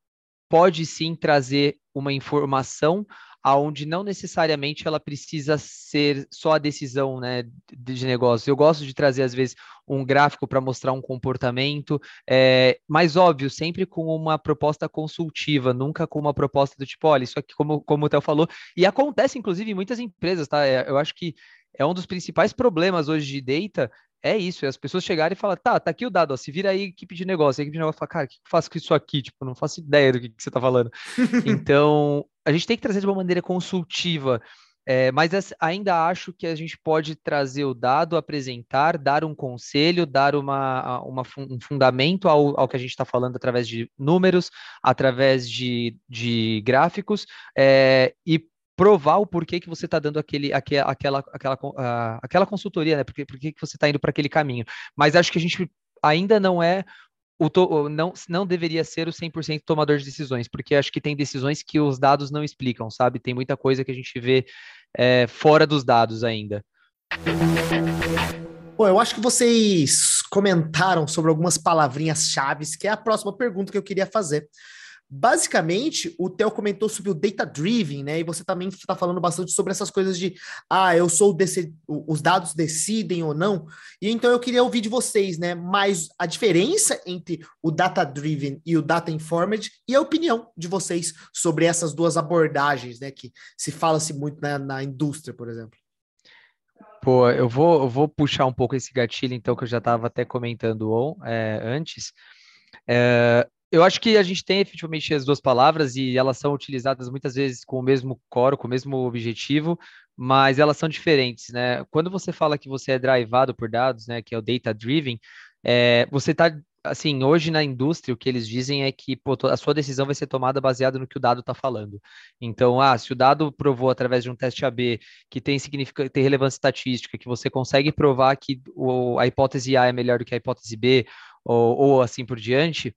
Speaker 3: pode sim trazer uma informação aonde não necessariamente ela precisa ser só a decisão né, de negócio. Eu gosto de trazer, às vezes, um gráfico para mostrar um comportamento, é, mas óbvio, sempre com uma proposta consultiva, nunca com uma proposta do tipo, olha, isso aqui, como, como o Theo falou, e acontece, inclusive, em muitas empresas, tá? É, eu acho que é um dos principais problemas hoje de data, é isso, é as pessoas chegarem e falar, tá, tá aqui o dado, ó, se vira aí equipe de negócio, a equipe de negócio fala, cara, o que eu faço com isso aqui? Tipo, não faço ideia do que, que você tá falando. então, a gente tem que trazer de uma maneira consultiva, é, mas ainda acho que a gente pode trazer o dado, apresentar, dar um conselho, dar uma, uma um fundamento ao, ao, que a gente está falando através de números, através de, de gráficos, é, e provar o porquê que você está dando aquele, aquela, aquela, uh, aquela consultoria, né? Porque, que você está indo para aquele caminho. Mas acho que a gente ainda não é o to, não, não deveria ser o 100% tomador de decisões, porque acho que tem decisões que os dados não explicam, sabe? Tem muita coisa que a gente vê é, fora dos dados ainda.
Speaker 1: Bom, eu acho que vocês comentaram sobre algumas palavrinhas chaves, que é a próxima pergunta que eu queria fazer. Basicamente, o Theo comentou sobre o data driven, né? E você também está falando bastante sobre essas coisas de ah, eu sou os dados decidem ou não. E então eu queria ouvir de vocês, né? Mais a diferença entre o data driven e o data informed e a opinião de vocês sobre essas duas abordagens, né? Que se fala-se muito na, na indústria, por exemplo.
Speaker 3: Pô, eu vou, eu vou puxar um pouco esse gatilho, então, que eu já estava até comentando é, antes. É, eu acho que a gente tem efetivamente as duas palavras e elas são utilizadas muitas vezes com o mesmo coro, com o mesmo objetivo, mas elas são diferentes, né? Quando você fala que você é drivado por dados, né, que é o data driven, é, você está assim, hoje na indústria, o que eles dizem é que pô, a sua decisão vai ser tomada baseada no que o dado está falando. Então, ah, se o dado provou através de um teste AB que tem, tem relevância estatística, que você consegue provar que o, a hipótese A é melhor do que a hipótese B, ou, ou assim por diante,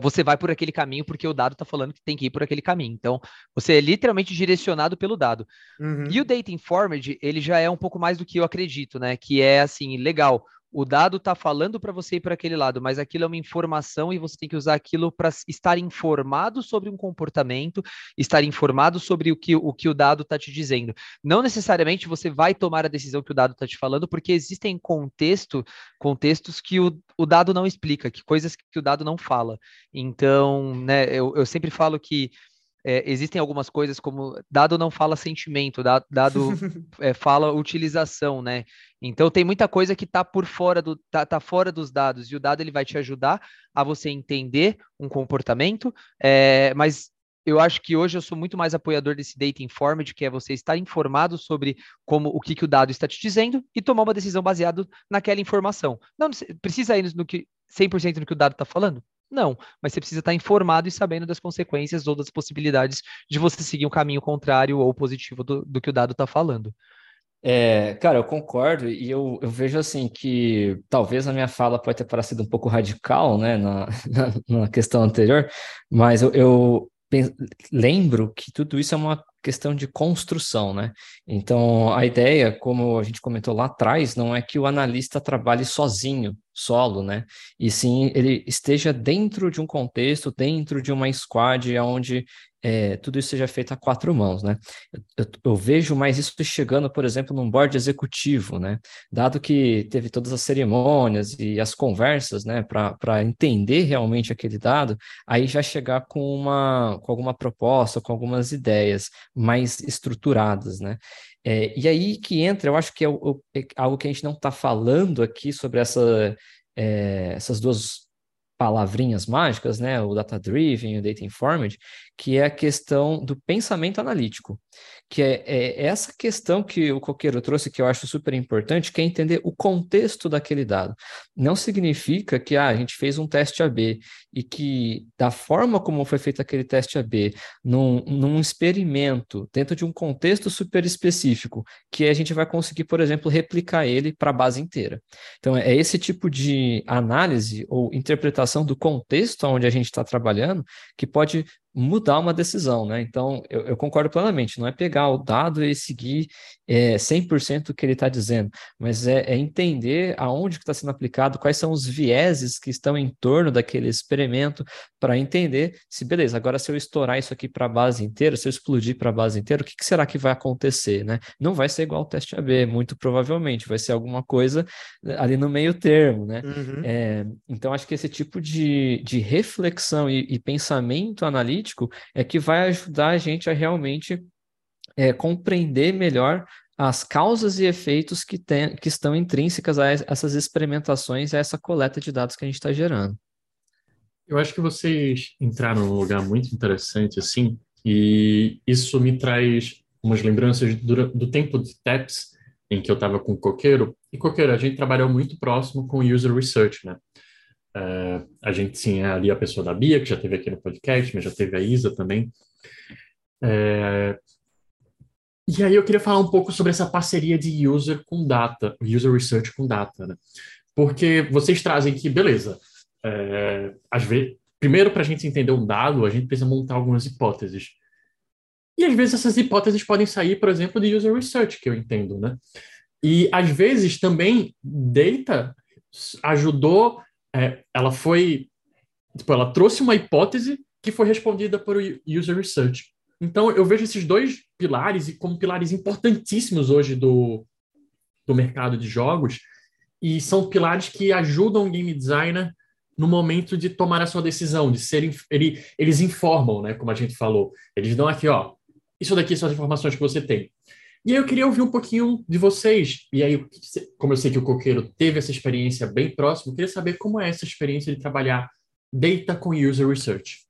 Speaker 3: você vai por aquele caminho porque o dado está falando que tem que ir por aquele caminho. Então, você é literalmente direcionado pelo dado. Uhum. E o Data Informed, ele já é um pouco mais do que eu acredito, né? Que é assim, legal o dado está falando para você ir para aquele lado, mas aquilo é uma informação e você tem que usar aquilo para estar informado sobre um comportamento, estar informado sobre o que o, que o dado está te dizendo. Não necessariamente você vai tomar a decisão que o dado está te falando, porque existem contexto, contextos que o, o dado não explica, que coisas que o dado não fala. Então, né, eu, eu sempre falo que é, existem algumas coisas como dado não fala sentimento, dado, dado é, fala utilização, né? Então tem muita coisa que está por fora do tá, tá, fora dos dados e o dado ele vai te ajudar a você entender um comportamento, é, mas eu acho que hoje eu sou muito mais apoiador desse data informed, que é você estar informado sobre como o que, que o dado está te dizendo e tomar uma decisão baseado naquela informação. Não precisa ir no que 100% no que o dado está falando? Não, mas você precisa estar informado e sabendo das consequências ou das possibilidades de você seguir um caminho contrário ou positivo do, do que o dado está falando.
Speaker 4: É, cara, eu concordo e eu, eu vejo assim que talvez a minha fala pode ter parecido um pouco radical, né, na, na, na questão anterior, mas eu, eu lembro que tudo isso é uma questão de construção, né? Então, a ideia, como a gente comentou lá atrás, não é que o analista trabalhe sozinho, solo, né? E sim ele esteja dentro de um contexto, dentro de uma squad onde é, tudo isso seja feito a quatro mãos, né? Eu, eu, vejo mais isso chegando, por exemplo, num board executivo, né? Dado que teve todas as cerimônias e as conversas, né, para entender realmente aquele dado, aí já chegar com uma com alguma proposta, com algumas ideias mais estruturadas, né? É, e aí que entra, eu acho que é, o, é algo que a gente não está falando aqui sobre essa, é, essas duas palavrinhas mágicas, né, o data driven, o data informed, que é a questão do pensamento analítico, que é, é, essa questão que o Coqueiro trouxe, que eu acho super importante, que é entender o contexto daquele dado. Não significa que ah, a gente fez um teste AB e que, da forma como foi feito aquele teste AB, num, num experimento, dentro de um contexto super específico, que a gente vai conseguir, por exemplo, replicar ele para a base inteira. Então, é esse tipo de análise ou interpretação do contexto onde a gente está trabalhando que pode mudar uma decisão, né? Então, eu, eu, concordo plenamente, não é pegar o dado e seguir é, 100% o que ele está dizendo, mas é, é, entender aonde que está sendo aplicado, quais são os vieses que estão em torno daquele experimento, para entender se, beleza, agora se eu estourar isso aqui para a base inteira, se eu explodir para a base inteira, o que, que, será que vai acontecer, né? Não vai ser igual o teste AB, muito provavelmente, vai ser alguma coisa eh, ali no meio termo, né? Uhum. É, então, acho que esse tipo de, de reflexão e, e pensamento analítico é que vai ajudar a gente a realmente é, compreender melhor as causas e efeitos que, tem, que estão intrínsecas a essas experimentações, a essa coleta de dados que a gente está gerando.
Speaker 2: Eu acho que vocês entraram num lugar muito interessante, assim, e isso me traz umas lembranças do, do tempo de TEPS, em que eu estava com o Coqueiro, e Coqueiro, a gente trabalhou muito próximo com User Research, né? Uh, a gente tinha ali a pessoa da Bia, que já teve aqui no podcast, mas já teve a Isa também. É... E aí eu queria falar um pouco sobre essa parceria de user com data, user research com data, né? Porque vocês trazem que, beleza, é, às vezes, primeiro para a gente entender um dado, a gente precisa montar algumas hipóteses. E às vezes essas hipóteses podem sair, por exemplo, de user research, que eu entendo, né? E às vezes também data ajudou é, ela foi, tipo, ela trouxe uma hipótese que foi respondida por user research. Então, eu vejo esses dois pilares como pilares importantíssimos hoje do, do mercado de jogos, e são pilares que ajudam o game designer no momento de tomar a sua decisão, de serem, ele, eles informam, né, como a gente falou. Eles dão aqui, ó, isso daqui são as informações que você tem. E aí eu queria ouvir um pouquinho de vocês. E aí, como eu sei que o Coqueiro teve essa experiência bem próxima, eu queria saber como é essa experiência de trabalhar data com user research.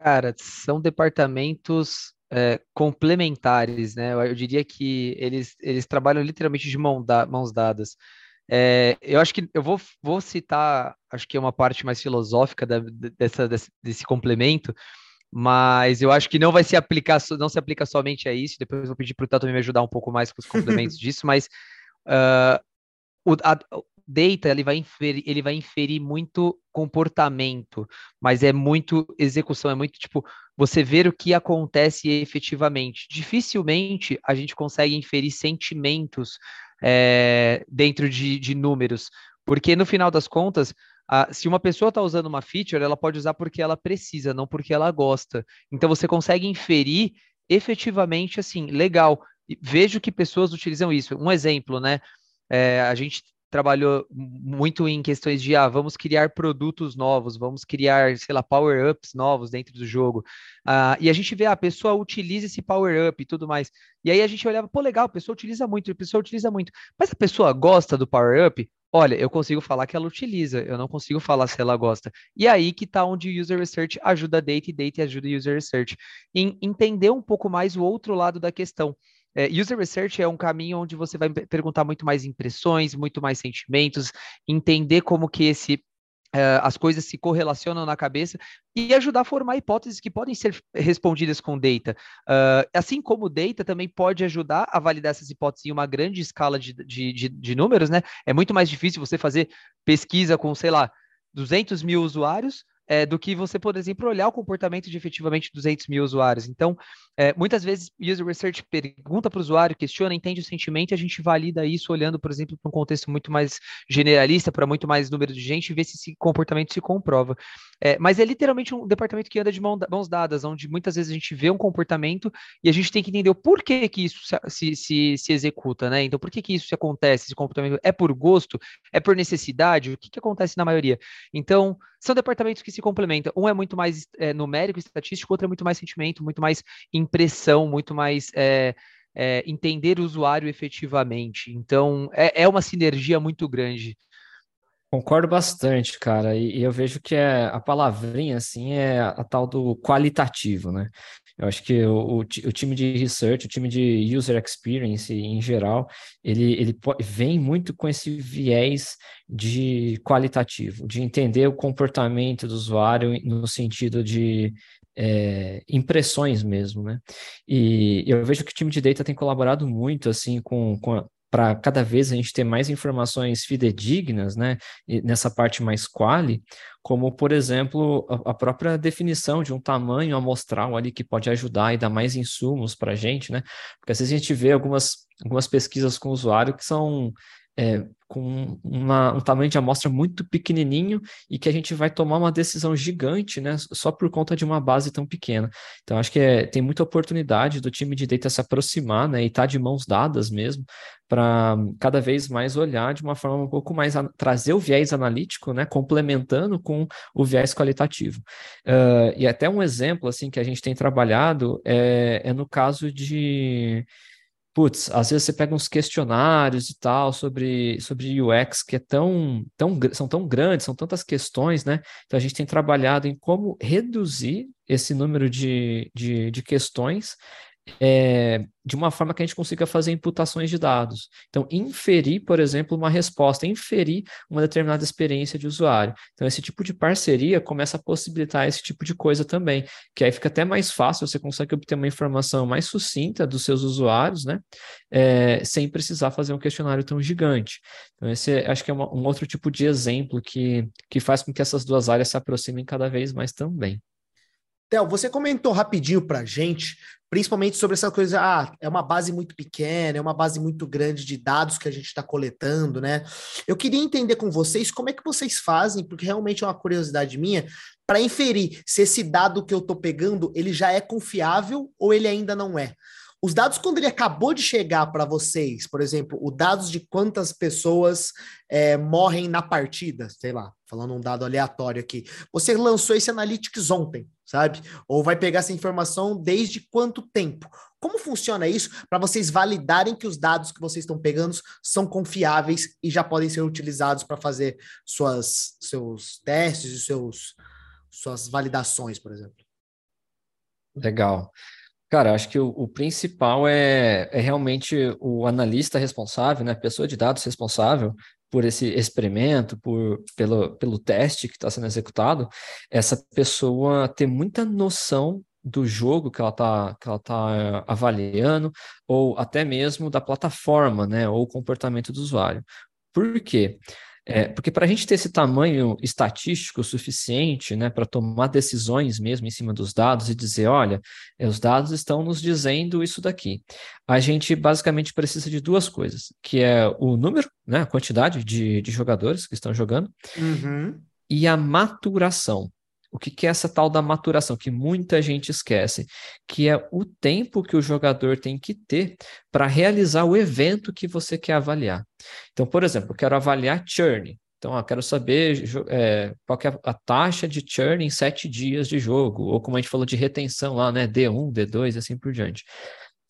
Speaker 3: Cara, são departamentos é, complementares, né? Eu, eu, diria que eles, eles trabalham literalmente de mão da, mãos dadas. É, eu acho que eu vou, vou citar, acho que é uma parte mais filosófica da, dessa, desse, desse complemento, mas eu acho que não vai se aplicar, não se aplica somente a isso. Depois eu vou pedir para o Tato me ajudar um pouco mais com os complementos disso, mas uh, o a, data ele vai, inferir, ele vai inferir muito comportamento, mas é muito execução, é muito tipo você ver o que acontece efetivamente. Dificilmente a gente consegue inferir sentimentos é, dentro de, de números, porque no final das contas ah, se uma pessoa está usando uma feature, ela pode usar porque ela precisa, não porque ela gosta. Então você consegue inferir efetivamente assim, legal. Vejo que pessoas utilizam isso. Um exemplo, né? É, a gente trabalhou muito em questões de ah, vamos criar produtos novos, vamos criar, sei lá, power-ups novos dentro do jogo. Ah, e a gente vê, ah, a pessoa utiliza esse power-up e tudo mais. E aí a gente olhava, pô, legal, a pessoa utiliza muito, a pessoa utiliza muito. Mas a pessoa gosta do power-up? Olha, eu consigo falar que ela utiliza, eu não consigo falar se ela gosta. E aí que está onde o User Research ajuda a Data e Data ajuda o User Research. Em entender um pouco mais o outro lado da questão. É, user Research é um caminho onde você vai perguntar muito mais impressões, muito mais sentimentos, entender como que esse Uh, as coisas se correlacionam na cabeça e ajudar a formar hipóteses que podem ser respondidas com data. Uh, assim como data também pode ajudar a validar essas hipóteses em uma grande escala de, de, de, de números, né? É muito mais difícil você fazer pesquisa com, sei lá, 200 mil usuários é, do que você, por exemplo, olhar o comportamento de efetivamente 200 mil usuários. Então, é, muitas vezes, user research pergunta para o usuário, questiona, entende o sentimento, e a gente valida isso olhando, por exemplo, para um contexto muito mais generalista, para muito mais número de gente, e ver se esse comportamento se comprova. É, mas é literalmente um departamento que anda de mãos dadas, onde muitas vezes a gente vê um comportamento e a gente tem que entender o porquê que isso se, se, se executa, né? Então, por que, que isso acontece? Esse comportamento é por gosto? É por necessidade? O que, que acontece na maioria? Então, são departamentos que se complementam. Um é muito mais é, numérico, estatístico, outro é muito mais sentimento, muito mais impressão, muito mais é, é, entender o usuário efetivamente. Então, é, é uma sinergia muito grande.
Speaker 4: Concordo bastante, cara. E, e, eu vejo que é, a palavrinha, assim, é a tal do qualitativo, né? Eu acho que o, o, o, time de research, o time de user experience em geral, ele, ele vem muito com esse viés de qualitativo, de entender o comportamento do usuário no sentido de é, impressões mesmo, né? E eu vejo que o time de data tem colaborado muito, assim, com, com para cada vez a gente ter mais informações fidedignas, né, nessa parte mais quali, como, por exemplo, a, própria definição de um tamanho amostral ali que pode ajudar e dar mais insumos para a gente, né, porque às vezes a gente vê algumas, algumas pesquisas com o usuário que são é, com uma, um tamanho de amostra muito pequenininho e que a gente vai tomar uma decisão gigante, né, só por conta de uma base tão pequena. Então, acho que é, tem muita oportunidade do time de data se aproximar, né, e estar tá de mãos dadas mesmo, para cada vez mais olhar de uma forma um pouco mais, trazer o viés analítico, né, complementando com o viés qualitativo. Uh, e até um exemplo, assim, que a gente tem trabalhado é, é no caso de putz, às vezes você pega uns questionários e tal sobre, sobre UX que é tão, tão, são tão grandes, são tantas questões, né? Então a gente tem trabalhado em como reduzir esse número de, de, de questões é, de uma forma que a gente consiga fazer imputações de dados. Então, inferir, por exemplo, uma resposta, inferir uma determinada experiência de usuário. Então, esse tipo de parceria começa a possibilitar esse tipo de coisa também, que aí fica até mais fácil, você consegue obter uma informação mais sucinta dos seus usuários, né? É, sem precisar fazer um questionário tão gigante. Então, esse é, acho que é uma, um outro tipo de exemplo que, que faz com que essas duas áreas se aproximem cada vez mais também.
Speaker 1: Theo, você comentou rapidinho para gente, principalmente sobre essa coisa, ah, é uma base muito pequena, é uma base muito grande de dados que a gente está coletando, né? Eu queria entender com vocês como é que vocês fazem, porque realmente é uma curiosidade minha, para inferir se esse dado que eu estou pegando, ele já é confiável ou ele ainda não é. Os dados, quando ele acabou de chegar para vocês, por exemplo, o dados de quantas pessoas é, morrem na partida, sei lá, falando um dado aleatório aqui, você lançou esse Analytics ontem, sabe? Ou vai pegar essa informação desde quanto tempo? Como funciona isso para vocês validarem que os dados que vocês estão pegando são confiáveis e já podem ser utilizados para fazer suas, seus testes e seus, suas validações, por exemplo?
Speaker 4: Legal. Cara, acho que o, o principal é, é, realmente o analista responsável, né, pessoa de dados responsável por esse experimento, por, pelo, pelo teste que está sendo executado, essa pessoa ter muita noção do jogo que ela está que ela tá avaliando, ou até mesmo da plataforma, né, ou comportamento do usuário. Por quê? É, porque para a gente ter esse tamanho estatístico suficiente né, para tomar decisões mesmo em cima dos dados e dizer, olha, é, os dados estão nos dizendo isso daqui, a gente basicamente precisa de duas coisas, que é o número, né, a quantidade de, de jogadores que estão jogando, uhum. e a maturação. O que, que é essa tal da maturação, que muita gente esquece, que é o tempo que o jogador tem que ter para realizar o evento que você quer avaliar. Então, por exemplo, eu quero avaliar churn. Então, eu quero saber é, qual é a taxa de churn em sete dias de jogo, ou como a gente falou de retenção lá, né? D1, D2 e assim por diante.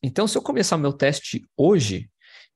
Speaker 4: Então, se eu começar meu teste hoje,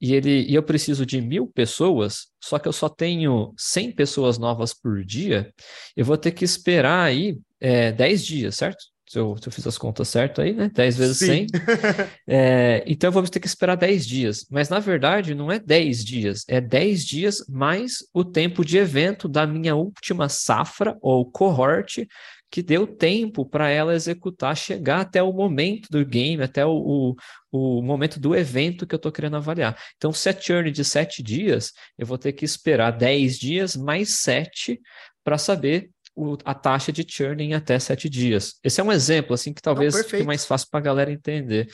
Speaker 4: e, ele, e eu preciso de mil pessoas, só que eu só tenho 100 pessoas novas por dia, eu vou ter que esperar aí é, 10 dias, certo? se eu, se eu fiz as contas certo aí, né? 10 vezes Sim. 100. é, então vamos ter que esperar 10 dias. Mas na verdade não é 10 dias, é 10 dias mais o tempo de evento da minha última safra ou cohort que deu tempo para ela executar, chegar até o momento do game, até o, o, o momento do evento que eu estou querendo avaliar. Então, se é churn de 7 dias, eu vou ter que esperar 10 dias mais 7 para saber o, a taxa de churn em até sete dias. Esse é um exemplo, assim, que talvez Não, fique mais fácil para a galera entender.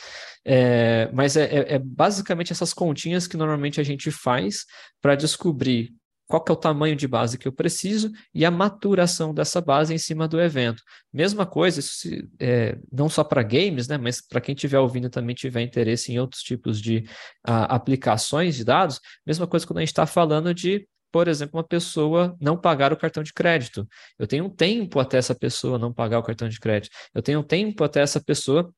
Speaker 4: É, mas é, é, é, basicamente essas continhas que normalmente a gente faz para descobrir qual que é o tamanho de base que eu preciso e a maturação dessa base em cima do evento. Mesma coisa, isso se, é, não só para games, né, mas para quem estiver ouvindo também tiver interesse em outros tipos de a, aplicações de dados, mesma coisa quando a gente está falando de por exemplo, uma pessoa não pagar o cartão de crédito. Eu tenho um tempo até essa pessoa não pagar o cartão de crédito. Eu tenho um tempo até essa pessoa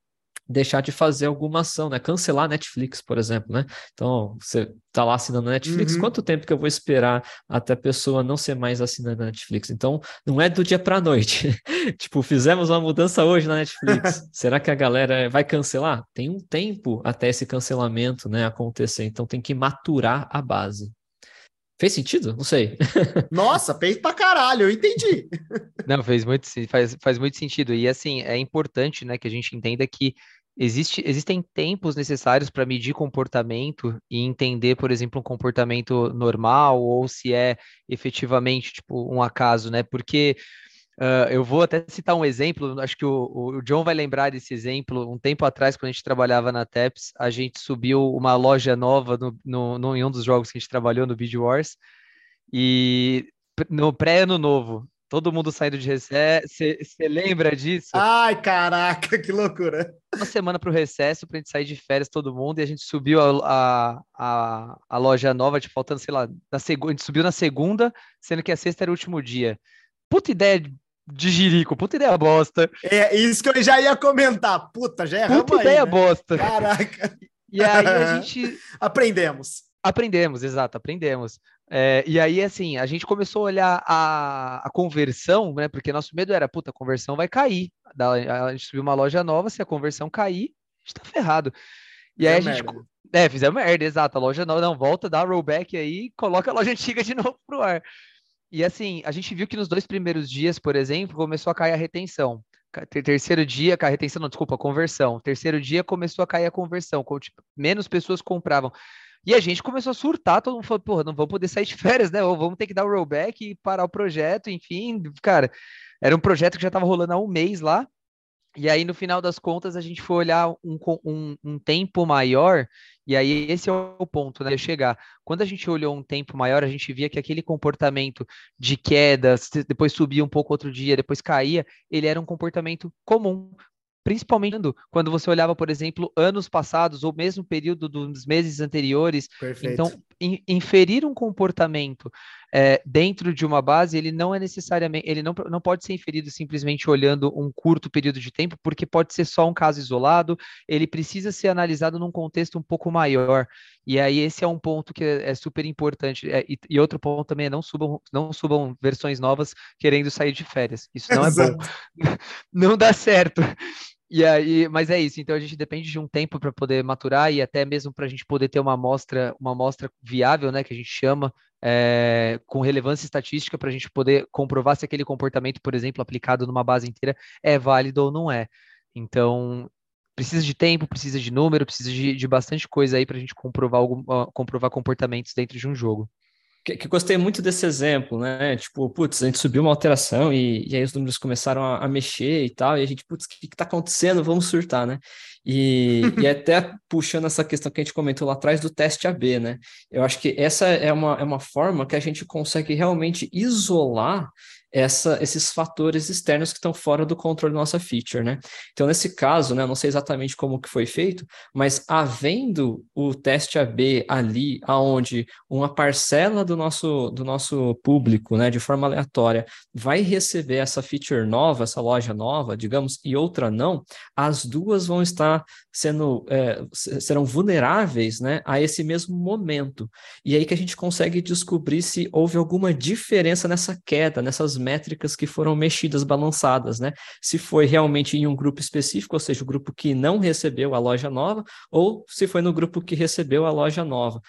Speaker 4: deixar de fazer alguma ação, né? Cancelar a Netflix, por exemplo, né? Então, você tá lá assinando a Netflix, uhum. quanto tempo que eu vou esperar até a pessoa não ser mais assinante a Netflix? Então, não é do dia para noite. tipo, fizemos uma mudança hoje na Netflix. Será que a galera vai cancelar? Tem um tempo até esse cancelamento, né, acontecer. Então, tem que maturar a base. Fez sentido? Não sei.
Speaker 1: Nossa, fez pra caralho, eu entendi.
Speaker 3: Não, fez muito, faz, faz muito sentido. E assim, é importante né, que a gente entenda que existe, existem tempos necessários para medir comportamento e entender, por exemplo, um comportamento normal ou se é efetivamente tipo um acaso, né? Porque Uh, eu vou até citar um exemplo, acho que o, o, John vai lembrar desse exemplo. Um tempo atrás, quando a gente trabalhava na TEPS, a gente subiu uma loja nova no, no, no, em um dos jogos que a gente trabalhou no Bid Wars, e no pré-ano novo, todo mundo saindo de recesso. Você lembra disso?
Speaker 1: Ai, caraca, que loucura!
Speaker 3: Uma semana para o recesso, para a gente sair de férias todo mundo, e a gente subiu a, a, a, a loja nova, tipo, faltando, sei lá, na segunda, a gente subiu na segunda, sendo que a sexta era o último dia puta ideia de jirico, puta ideia bosta.
Speaker 1: É isso que eu já ia comentar. Puta, já erramos
Speaker 3: Puta ideia
Speaker 1: né?
Speaker 3: bosta.
Speaker 1: Caraca.
Speaker 3: E aí a gente...
Speaker 1: Aprendemos.
Speaker 3: Aprendemos, exato, aprendemos. É, e aí, assim, a gente começou a olhar a, a conversão, né? Porque nosso medo era, puta, a conversão vai cair. A gente subiu uma loja nova, se a conversão cair, a gente tá ferrado. E aí a gente. Merda. É, fizemos merda, exato. A loja nova, não, volta, dá rollback aí, coloca a loja antiga de novo pro ar. E assim, a gente viu que nos dois primeiros dias, por exemplo, começou a cair a retenção. Terceiro dia, a retenção, não, desculpa, a conversão. Terceiro dia começou a cair a conversão, tipo, menos pessoas compravam. E a gente começou a surtar, todo mundo falou, porra, não vamos poder sair de férias, né? Ou vamos ter que dar o rollback e parar o projeto, enfim, cara, era um projeto que já estava rolando há um mês lá, e aí, no final das contas, a gente foi olhar um, um, um, tempo maior, e aí esse é o ponto, né? Chegar. Quando a gente olhou um tempo maior, a gente via que aquele comportamento de queda, depois subia um pouco outro dia, depois caía, ele era um comportamento comum principalmente quando você olhava, por exemplo, anos passados ou mesmo período dos meses anteriores. Perfeito. Então, in, inferir um comportamento é, dentro de uma base, ele não é necessariamente, ele não, não pode ser inferido simplesmente olhando um curto período de tempo, porque pode ser só um caso isolado, ele precisa ser analisado num contexto um pouco maior. E aí esse é um ponto que é, é super importante. É, e, e, outro ponto também é não subam, não subam versões novas querendo sair de férias. Isso não Exato. é bom. não dá certo. E aí, mas é isso. Então a gente depende de um tempo para poder maturar e até mesmo para a gente poder ter uma amostra, uma amostra viável, né, que a gente chama, é, com relevância estatística, para a gente poder comprovar se aquele comportamento, por exemplo, aplicado numa base inteira é válido ou não é. Então precisa de tempo, precisa de número, precisa de, de bastante coisa aí para a gente comprovar algum, comprovar comportamentos dentro de um jogo
Speaker 4: que, que gostei muito desse exemplo, né? Tipo, putz, a gente subiu uma alteração e, e aí os números começaram a, a, mexer e tal, e a gente, putz, o que, que tá acontecendo? Vamos surtar, né? E, e até puxando essa questão que a gente comentou lá atrás do teste AB, né? Eu acho que essa é uma, é uma forma que a gente consegue realmente isolar essa, esses fatores externos que estão fora do controle da nossa feature, né? Então, nesse caso, né, não sei exatamente como que foi feito, mas havendo o teste AB ali, aonde uma parcela do nosso, do nosso público, né, de forma aleatória, vai receber essa feature nova, essa loja nova, digamos, e outra não, as duas vão estar sendo, é, serão vulneráveis, né, a esse mesmo momento. E aí que a gente consegue descobrir se houve alguma diferença nessa queda, nessas métricas que foram mexidas, balançadas, né? Se foi realmente em um grupo específico, ou seja, o grupo que não recebeu a loja nova, ou se foi no grupo que recebeu a loja nova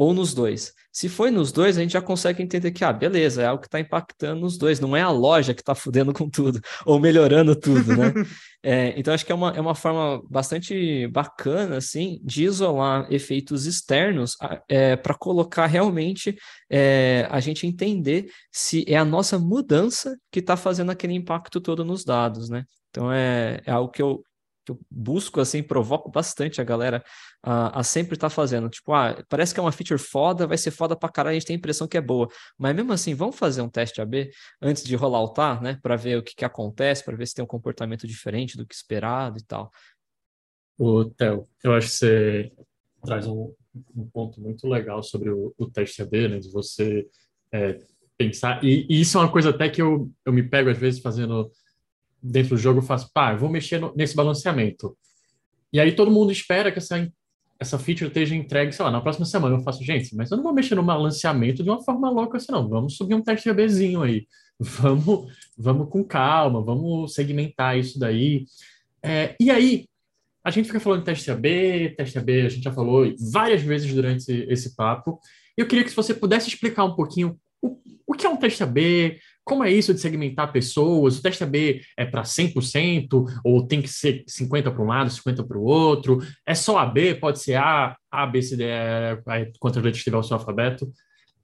Speaker 4: ou nos dois. Se foi nos dois, a gente já consegue entender que, ah, beleza, é algo que está impactando nos dois, não é a loja que está fudendo com tudo, ou melhorando tudo, né? é, então, acho que é uma, é uma forma bastante bacana, assim, de isolar efeitos externos é, para colocar realmente é, a gente entender se é a nossa mudança que está fazendo aquele impacto todo nos dados, né? Então, é, é algo que eu, eu busco, assim, provoco bastante a galera a, sempre estar tá fazendo. Tipo, ah, parece que é uma feature foda, vai ser foda pra caralho, a gente tem a impressão que é boa. Mas mesmo assim, vamos fazer um teste AB antes de rolar o tá, né? Para ver o que, que acontece, para ver se tem um comportamento diferente do que esperado e tal.
Speaker 2: O Theo, eu acho que você traz um, um ponto muito legal sobre o, o teste AB, né? De você é, pensar. E, e, isso é uma coisa até que eu, eu me pego às vezes fazendo dentro do jogo, faço, pá, vou mexer no, nesse balanceamento. E aí todo mundo espera que essa, essa feature esteja entregue, sei lá, na próxima semana. Eu faço, gente, mas eu não vou mexer no balanceamento de uma forma louca assim, não. Vamos subir um teste ABzinho aí. Vamos, vamos com calma, vamos segmentar isso daí. É, e aí, a gente fica falando de teste AB, teste AB, a gente já falou várias vezes durante esse papo. Eu queria que você pudesse explicar um pouquinho o, o que é um teste AB, como é isso de segmentar pessoas? O teste AB é para 100% ou tem que ser 50 para um lado, 50 para o outro? É só AB? Pode ser A, A, B, C, D, E, quanto a letra estiver o seu alfabeto?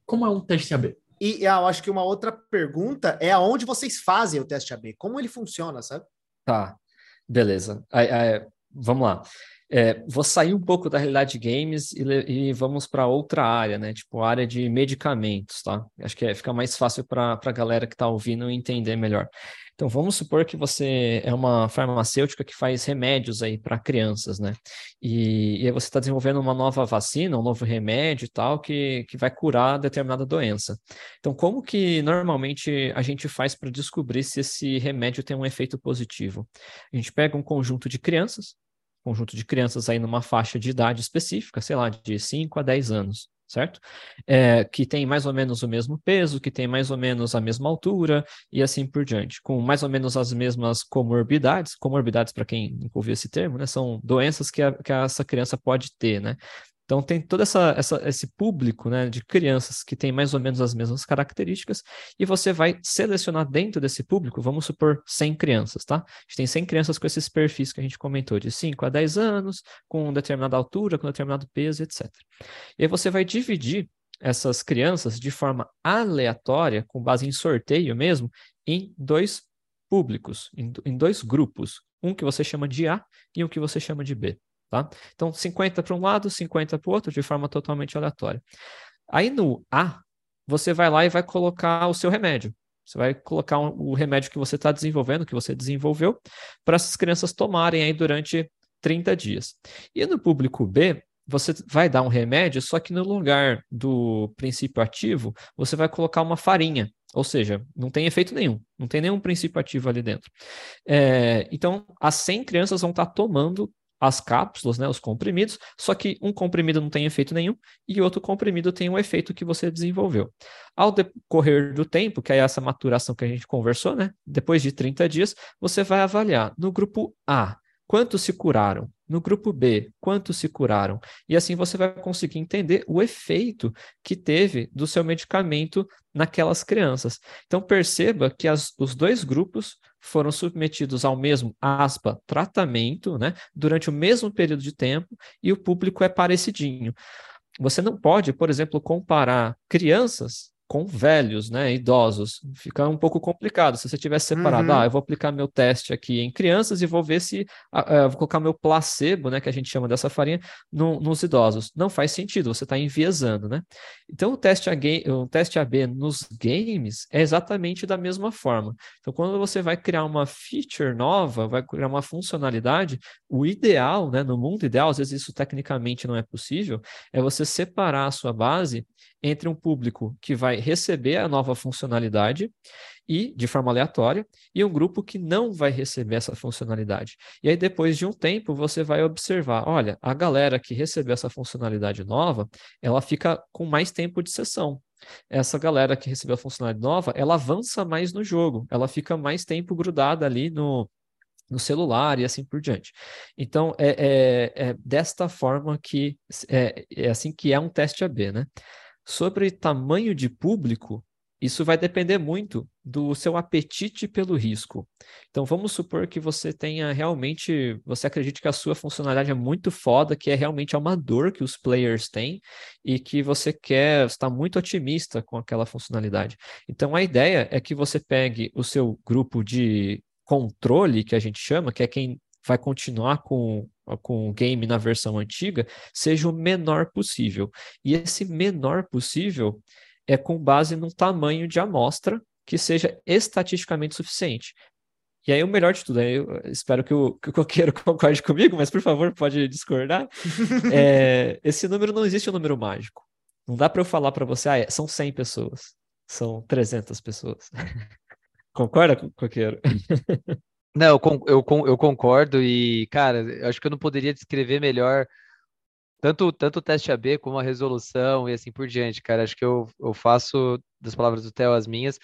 Speaker 2: Como é um teste AB?
Speaker 1: E eu acho que uma outra pergunta é aonde vocês fazem o teste AB? Como ele funciona, sabe?
Speaker 4: Tá, beleza. Aí, aí, vamos lá. É, vou sair um pouco da realidade de games e, e vamos para outra área, né? Tipo, área de medicamentos, tá? Acho que é, fica mais fácil para a galera que está ouvindo entender melhor. Então, vamos supor que você é uma farmacêutica que faz remédios aí para crianças, né? E, e aí você está desenvolvendo uma nova vacina, um novo remédio e tal, que, que vai curar determinada doença. Então, como que normalmente a gente faz para descobrir se esse remédio tem um efeito positivo? A gente pega um conjunto de crianças, conjunto de crianças aí numa faixa de idade específica, sei lá, de 5 a 10 anos, certo? É, que tem mais ou menos o mesmo peso, que tem mais ou menos a mesma altura e assim por diante, com mais ou menos as mesmas comorbidades. Comorbidades, para quem nunca ouviu esse termo, né, são doenças que, a, que essa criança pode ter, né? Então tem todo essa, essa, esse público né, de crianças que tem mais ou menos as mesmas características e você vai selecionar dentro desse público, vamos supor 100 crianças, tá? A gente tem 100 crianças com esses perfis que a gente comentou, de 5 a 10 anos, com determinada altura, com determinado peso, etc. E aí você vai dividir essas crianças de forma aleatória, com base em sorteio mesmo, em dois públicos, em, em dois grupos. Um que você chama de A e um que você chama de B. Tá? Então, 50 para um lado, 50 para o outro, de forma totalmente aleatória. Aí no A, você vai lá e vai colocar o seu remédio. Você vai colocar um, o remédio que você está desenvolvendo, que você desenvolveu, para essas crianças tomarem aí durante 30 dias. E no público B, você vai dar um remédio, só que no lugar do princípio ativo, você vai colocar uma farinha. Ou seja, não tem efeito nenhum, não tem nenhum princípio ativo ali dentro. É, então, as 100 crianças vão estar tá tomando as cápsulas, né, os comprimidos, só que um comprimido não tem efeito nenhum e outro comprimido tem um efeito que você desenvolveu. Ao decorrer do tempo, que é essa maturação que a gente conversou, né, depois de 30 dias, você vai avaliar no grupo A, quantos se curaram, no grupo B, quantos se curaram, e assim você vai conseguir entender o efeito que teve do seu medicamento naquelas crianças. Então perceba que as, os dois grupos foram submetidos ao mesmo, aspa, tratamento, né, durante o mesmo período de tempo e o público é parecidinho. Você não pode, por exemplo, comparar crianças com velhos, né, idosos, fica um pouco complicado. Se você tivesse separado, uhum. ah, eu vou aplicar meu teste aqui em crianças e vou ver se, uh, vou colocar meu placebo, né, que a gente chama dessa farinha, no, nos idosos. Não faz sentido, você está enviesando, né? Então o teste, AB, o teste AB nos games é exatamente da mesma forma. Então quando você vai criar uma feature nova, vai criar uma funcionalidade, o ideal, né, no mundo ideal, às vezes isso tecnicamente não é possível, é você separar a sua base entre um público que vai receber a nova funcionalidade e de forma aleatória e um grupo que não vai receber essa funcionalidade. E aí depois de um tempo você vai observar, olha, a galera que recebeu essa funcionalidade nova, ela fica com mais tempo de sessão. essa galera que recebeu a funcionalidade nova, ela avança mais no jogo, ela fica mais tempo grudada ali no, no celular e assim por diante. Então, é, é, é desta forma que é, é assim que é um teste AB, né? Sobre tamanho de público, isso vai depender muito do seu apetite pelo risco. Então, vamos supor que você tenha realmente, você acredite que a sua funcionalidade é muito foda, que é realmente uma dor que os players têm e que você quer estar muito otimista com aquela funcionalidade. Então, a ideia é que você pegue o seu grupo de controle, que a gente chama, que é quem vai continuar com, com o game na versão antiga, seja o menor possível. E esse menor possível é com base no tamanho de amostra que seja estatisticamente suficiente. E aí, o melhor de tudo, eu espero que o, que o Coqueiro concorde comigo, mas por favor, pode discordar. é, esse número não existe um número mágico. Não dá para eu falar para você, ah, é, são 100 pessoas, são 300 pessoas. Concorda, Coqueiro?
Speaker 3: Não, eu, eu, eu concordo e, cara, eu acho que eu não poderia descrever melhor tanto, tanto o teste AB como a resolução e assim por diante, cara. Acho que eu, eu faço das palavras do Theo as minhas.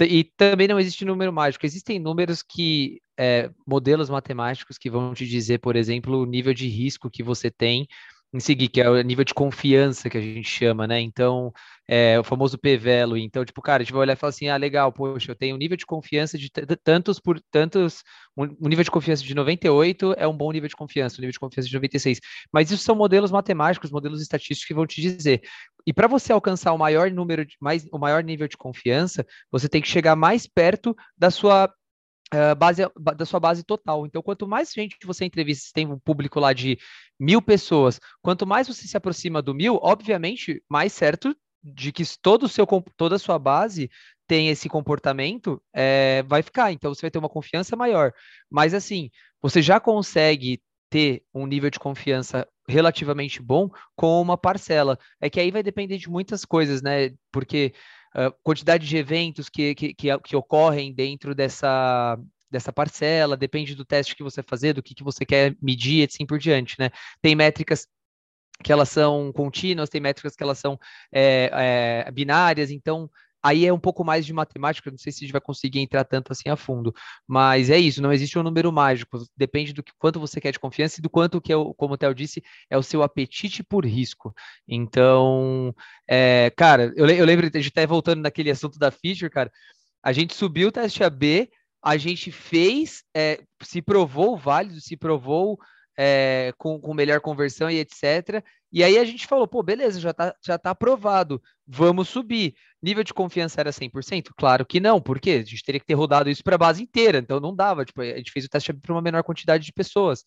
Speaker 3: E também não existe número mágico. Existem números que, é, modelos matemáticos que vão te dizer, por exemplo, o nível de risco que você tem em seguir, que é o nível de confiança que a gente chama, né? Então, é, o famoso P-Velo. Então, tipo, cara, a gente vai olhar e falar assim, ah, legal, poxa, eu tenho um nível de confiança de tantos por tantos, um nível de confiança de 98 é um bom nível de confiança, um nível de confiança de 96. Mas isso são modelos matemáticos, modelos estatísticos que vão te dizer. E para você alcançar o maior número de mais o maior nível de confiança, você tem que chegar mais perto da sua Uh, base, da sua base total. Então, quanto mais gente você entrevista, tem um público lá de mil pessoas, quanto mais você se aproxima do mil, obviamente, mais certo de que todo o seu, toda a sua base tem esse comportamento, é, vai ficar. Então, você vai ter uma confiança maior. Mas, assim, você já consegue ter um nível de confiança relativamente bom com uma parcela. É que aí vai depender de muitas coisas, né? Porque uh, quantidade de eventos que, que, que, que, ocorrem dentro dessa, dessa parcela, depende do teste que você fazer, do que, que você quer medir, assim por diante, né? Tem métricas que elas são contínuas, tem métricas que elas são é, é, binárias, então Aí é um pouco mais de matemática, não sei se a gente vai conseguir entrar tanto assim a fundo, mas é isso, não existe um número mágico, depende do que, quanto você quer de confiança e do quanto que, é o, como o Theo disse, é o seu apetite por risco. Então, é, cara, eu, eu lembro, a gente até voltando naquele assunto da feature, cara, a gente subiu o teste AB, a gente fez, é, se provou válido, se provou é, com, com melhor conversão e etc. E aí a gente falou, pô, beleza, já tá, já tá aprovado, vamos subir. Nível de confiança era 100%? Claro que não, porque a gente teria que ter rodado isso para a base inteira, então não dava, tipo, a gente fez o teste AB para uma menor quantidade de pessoas.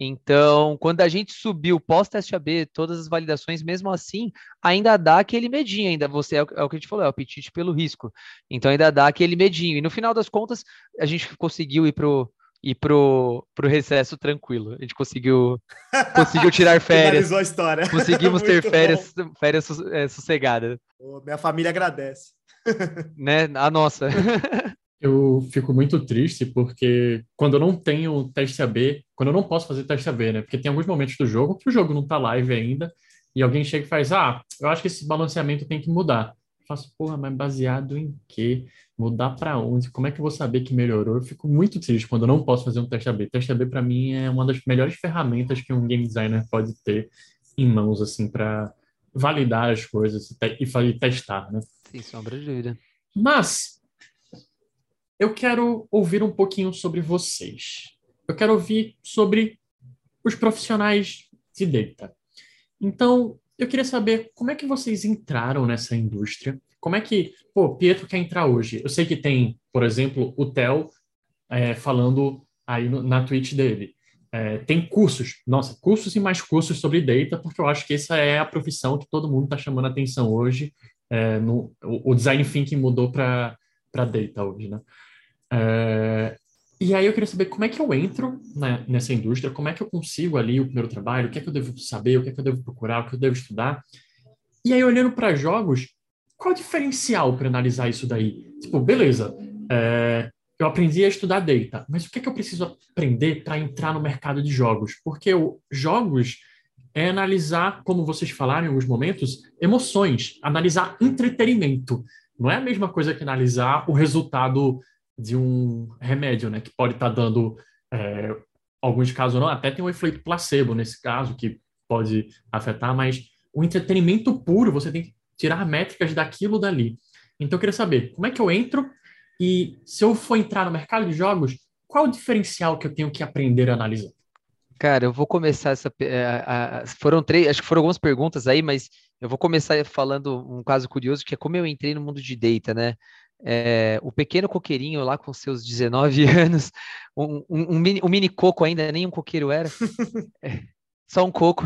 Speaker 3: Então, quando a gente subiu pós-teste AB, todas as validações, mesmo assim, ainda dá aquele medinho, ainda você é o, é o que a gente falou, é o apetite pelo risco. Então ainda dá aquele medinho. E no final das contas, a gente conseguiu ir pro ir pro, pro recesso tranquilo. A gente conseguiu, conseguiu tirar férias.
Speaker 1: a história.
Speaker 3: Conseguimos ter férias, férias é, sossegadas.
Speaker 1: minha família agradece.
Speaker 3: né? A nossa.
Speaker 2: Eu fico muito triste porque quando eu não tenho teste AB, quando eu não posso fazer teste AB, né? Porque tem alguns momentos do jogo que o jogo não tá live ainda e alguém chega e faz: Ah, eu acho que esse balanceamento tem que mudar faço, porra, mas baseado em quê? Mudar para onde? Como é que eu vou saber que melhorou? Eu fico muito triste quando eu não posso fazer um teste AB. Teste AB, para mim, é uma das melhores ferramentas que um game designer pode ter em mãos, assim, para validar as coisas e, e testar, né?
Speaker 3: Sem sombra de dúvida.
Speaker 2: Mas, eu quero ouvir um pouquinho sobre vocês. Eu quero ouvir sobre os profissionais de data. Então, eu queria saber como é que vocês entraram nessa indústria. Como é que, pô, Pietro quer entrar hoje? Eu sei que tem, por exemplo, o Theo é, falando aí no, na Twitch dele. É, tem cursos, nossa, cursos e mais cursos sobre data, porque eu acho que essa é a profissão que todo mundo está chamando a atenção hoje. É, no, o, o, design thinking mudou para data hoje, né? É, e aí eu queria saber como é que eu entro né, nessa indústria, como é que eu consigo ali o primeiro trabalho, o que é que eu devo saber, o que é que eu devo procurar, o que eu devo estudar. E aí, olhando para jogos, qual é o diferencial para analisar isso daí? Tipo, beleza, é, eu aprendi a estudar data, mas o que é que eu preciso aprender para entrar no mercado de jogos? Porque o, jogos é analisar, como vocês falaram em alguns momentos, emoções, analisar entretenimento. Não é a mesma coisa que analisar o resultado de um remédio, né? Que pode estar tá dando, é, alguns casos não, até tem um efeito placebo nesse caso, que pode afetar, mas o entretenimento puro, você tem que tirar métricas daquilo dali. Então eu queria saber, como é que eu entro e se eu for entrar no mercado de jogos, qual o diferencial que eu tenho que aprender a analisar?
Speaker 3: Cara, eu vou começar essa. A, a, foram três, acho que foram algumas perguntas aí, mas eu vou começar falando um caso curioso, que é como eu entrei no mundo de data, né? É, o pequeno coqueirinho lá com seus 19 anos, um, um, um, mini, um mini coco ainda, nem um coqueiro era, é, só um coco,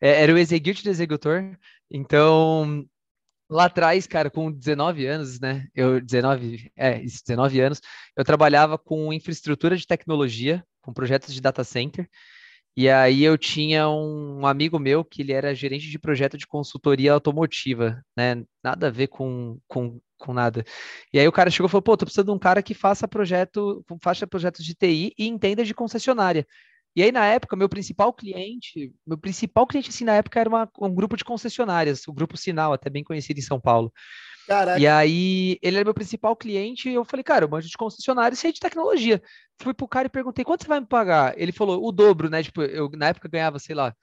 Speaker 3: é, era o execute do executor. Então, lá atrás, cara, com 19 anos, né? Eu 19, é, 19 anos, eu trabalhava com infraestrutura de tecnologia, com projetos de data center. E aí eu tinha um amigo meu que ele era gerente de projeto de consultoria automotiva, né? Nada a ver com, com, com nada. E aí o cara chegou e falou, pô, tô precisando de um cara que faça projeto, faça projetos de TI e entenda de concessionária. E aí, na época, meu principal cliente, meu principal cliente, assim, na época, era uma, um grupo de concessionárias, o Grupo Sinal, até bem conhecido em São Paulo. Caraca. E aí, ele era meu principal cliente, e eu falei, cara, eu manjo de concessionária e sei de tecnologia. Fui pro cara e perguntei, quanto você vai me pagar? Ele falou, o dobro, né? Tipo, eu na época ganhava, sei lá,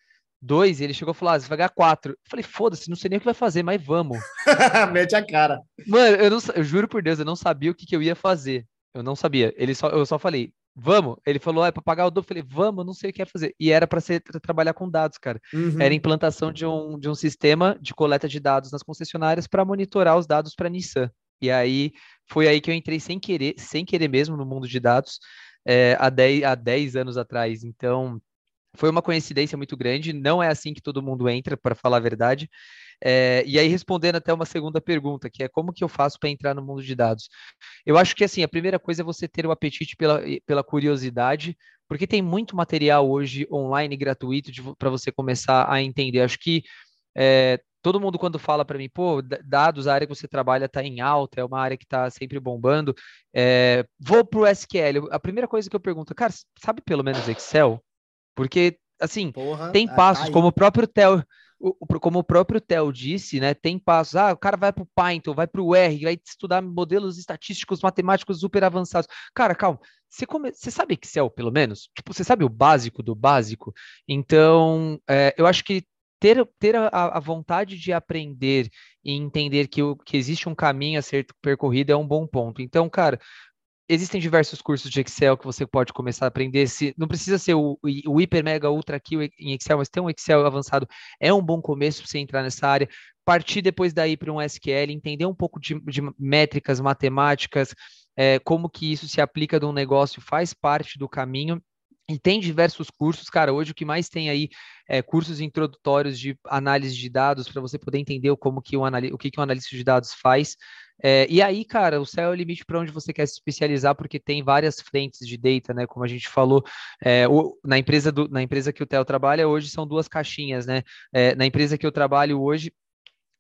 Speaker 3: dois, e ele chegou e falou, ah, você vai ganhar quatro. Eu falei, foda-se, não sei nem o que vai fazer, mas vamos.
Speaker 1: Mete a cara.
Speaker 3: Mano, eu, não, eu juro por Deus, eu não sabia o que, que eu ia fazer. Eu não sabia. Ele só, eu só falei, vamos. Ele falou, é para pagar o dobro. Eu falei, vamos, não sei o que é fazer. E era para ser trabalhar com dados, cara. Uhum. Era implantação de um, de um sistema de coleta de dados nas concessionárias para monitorar os dados para Nissan. E aí foi aí que eu entrei sem querer, sem querer mesmo no mundo de dados, é, há, 10, há 10 anos atrás. Então, foi uma coincidência muito grande. Não é assim que todo mundo entra, para falar a verdade. É, e aí, respondendo até uma segunda pergunta, que é como que eu faço para entrar no mundo de dados? Eu acho que assim, a primeira coisa é você ter o apetite pela, pela curiosidade, porque tem muito material hoje online gratuito para você começar a entender. Acho que é, todo mundo quando fala para mim, pô, dados, a área que você trabalha está em alta, é uma área que está sempre bombando, é, vou para o SQL. A primeira coisa que eu pergunto, cara, sabe pelo menos Excel? Porque, assim, Porra, tem passos, tá como o próprio Theo, como o próprio Theo disse, né, tem passos. Ah, o cara vai para o Python, vai para o R, vai estudar modelos estatísticos, matemáticos super avançados. Cara, calma. Você, come... você sabe Excel, pelo menos? Tipo, você sabe o básico do básico? Então, é, eu acho que ter, ter a, a, vontade de aprender e entender que, que existe um caminho a ser percorrido é um bom ponto. Então, cara, existem diversos cursos de Excel que você pode começar a aprender. Se, não precisa ser o, o hiper, mega, ultra aqui em Excel, mas ter um Excel avançado é um bom começo para você entrar nessa área. Partir depois daí para um SQL, entender um pouco de, de métricas, matemáticas, é, como que isso se aplica de um negócio, faz parte do caminho. E tem diversos cursos, cara. Hoje o que mais tem aí é cursos introdutórios de análise de dados para você poder entender como que um o que, que um analista de dados faz. É, e aí, cara, o céu é o limite para onde você quer se especializar, porque tem várias frentes de data, né? Como a gente falou, é, o, na, empresa do, na empresa que o Theo trabalha hoje são duas caixinhas, né? É, na empresa que eu trabalho hoje,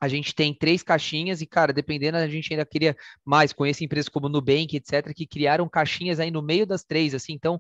Speaker 3: a gente tem três caixinhas e, cara, dependendo, a gente ainda queria mais. Conheço empresas como Nubank, etc., que criaram caixinhas aí no meio das três, assim. Então,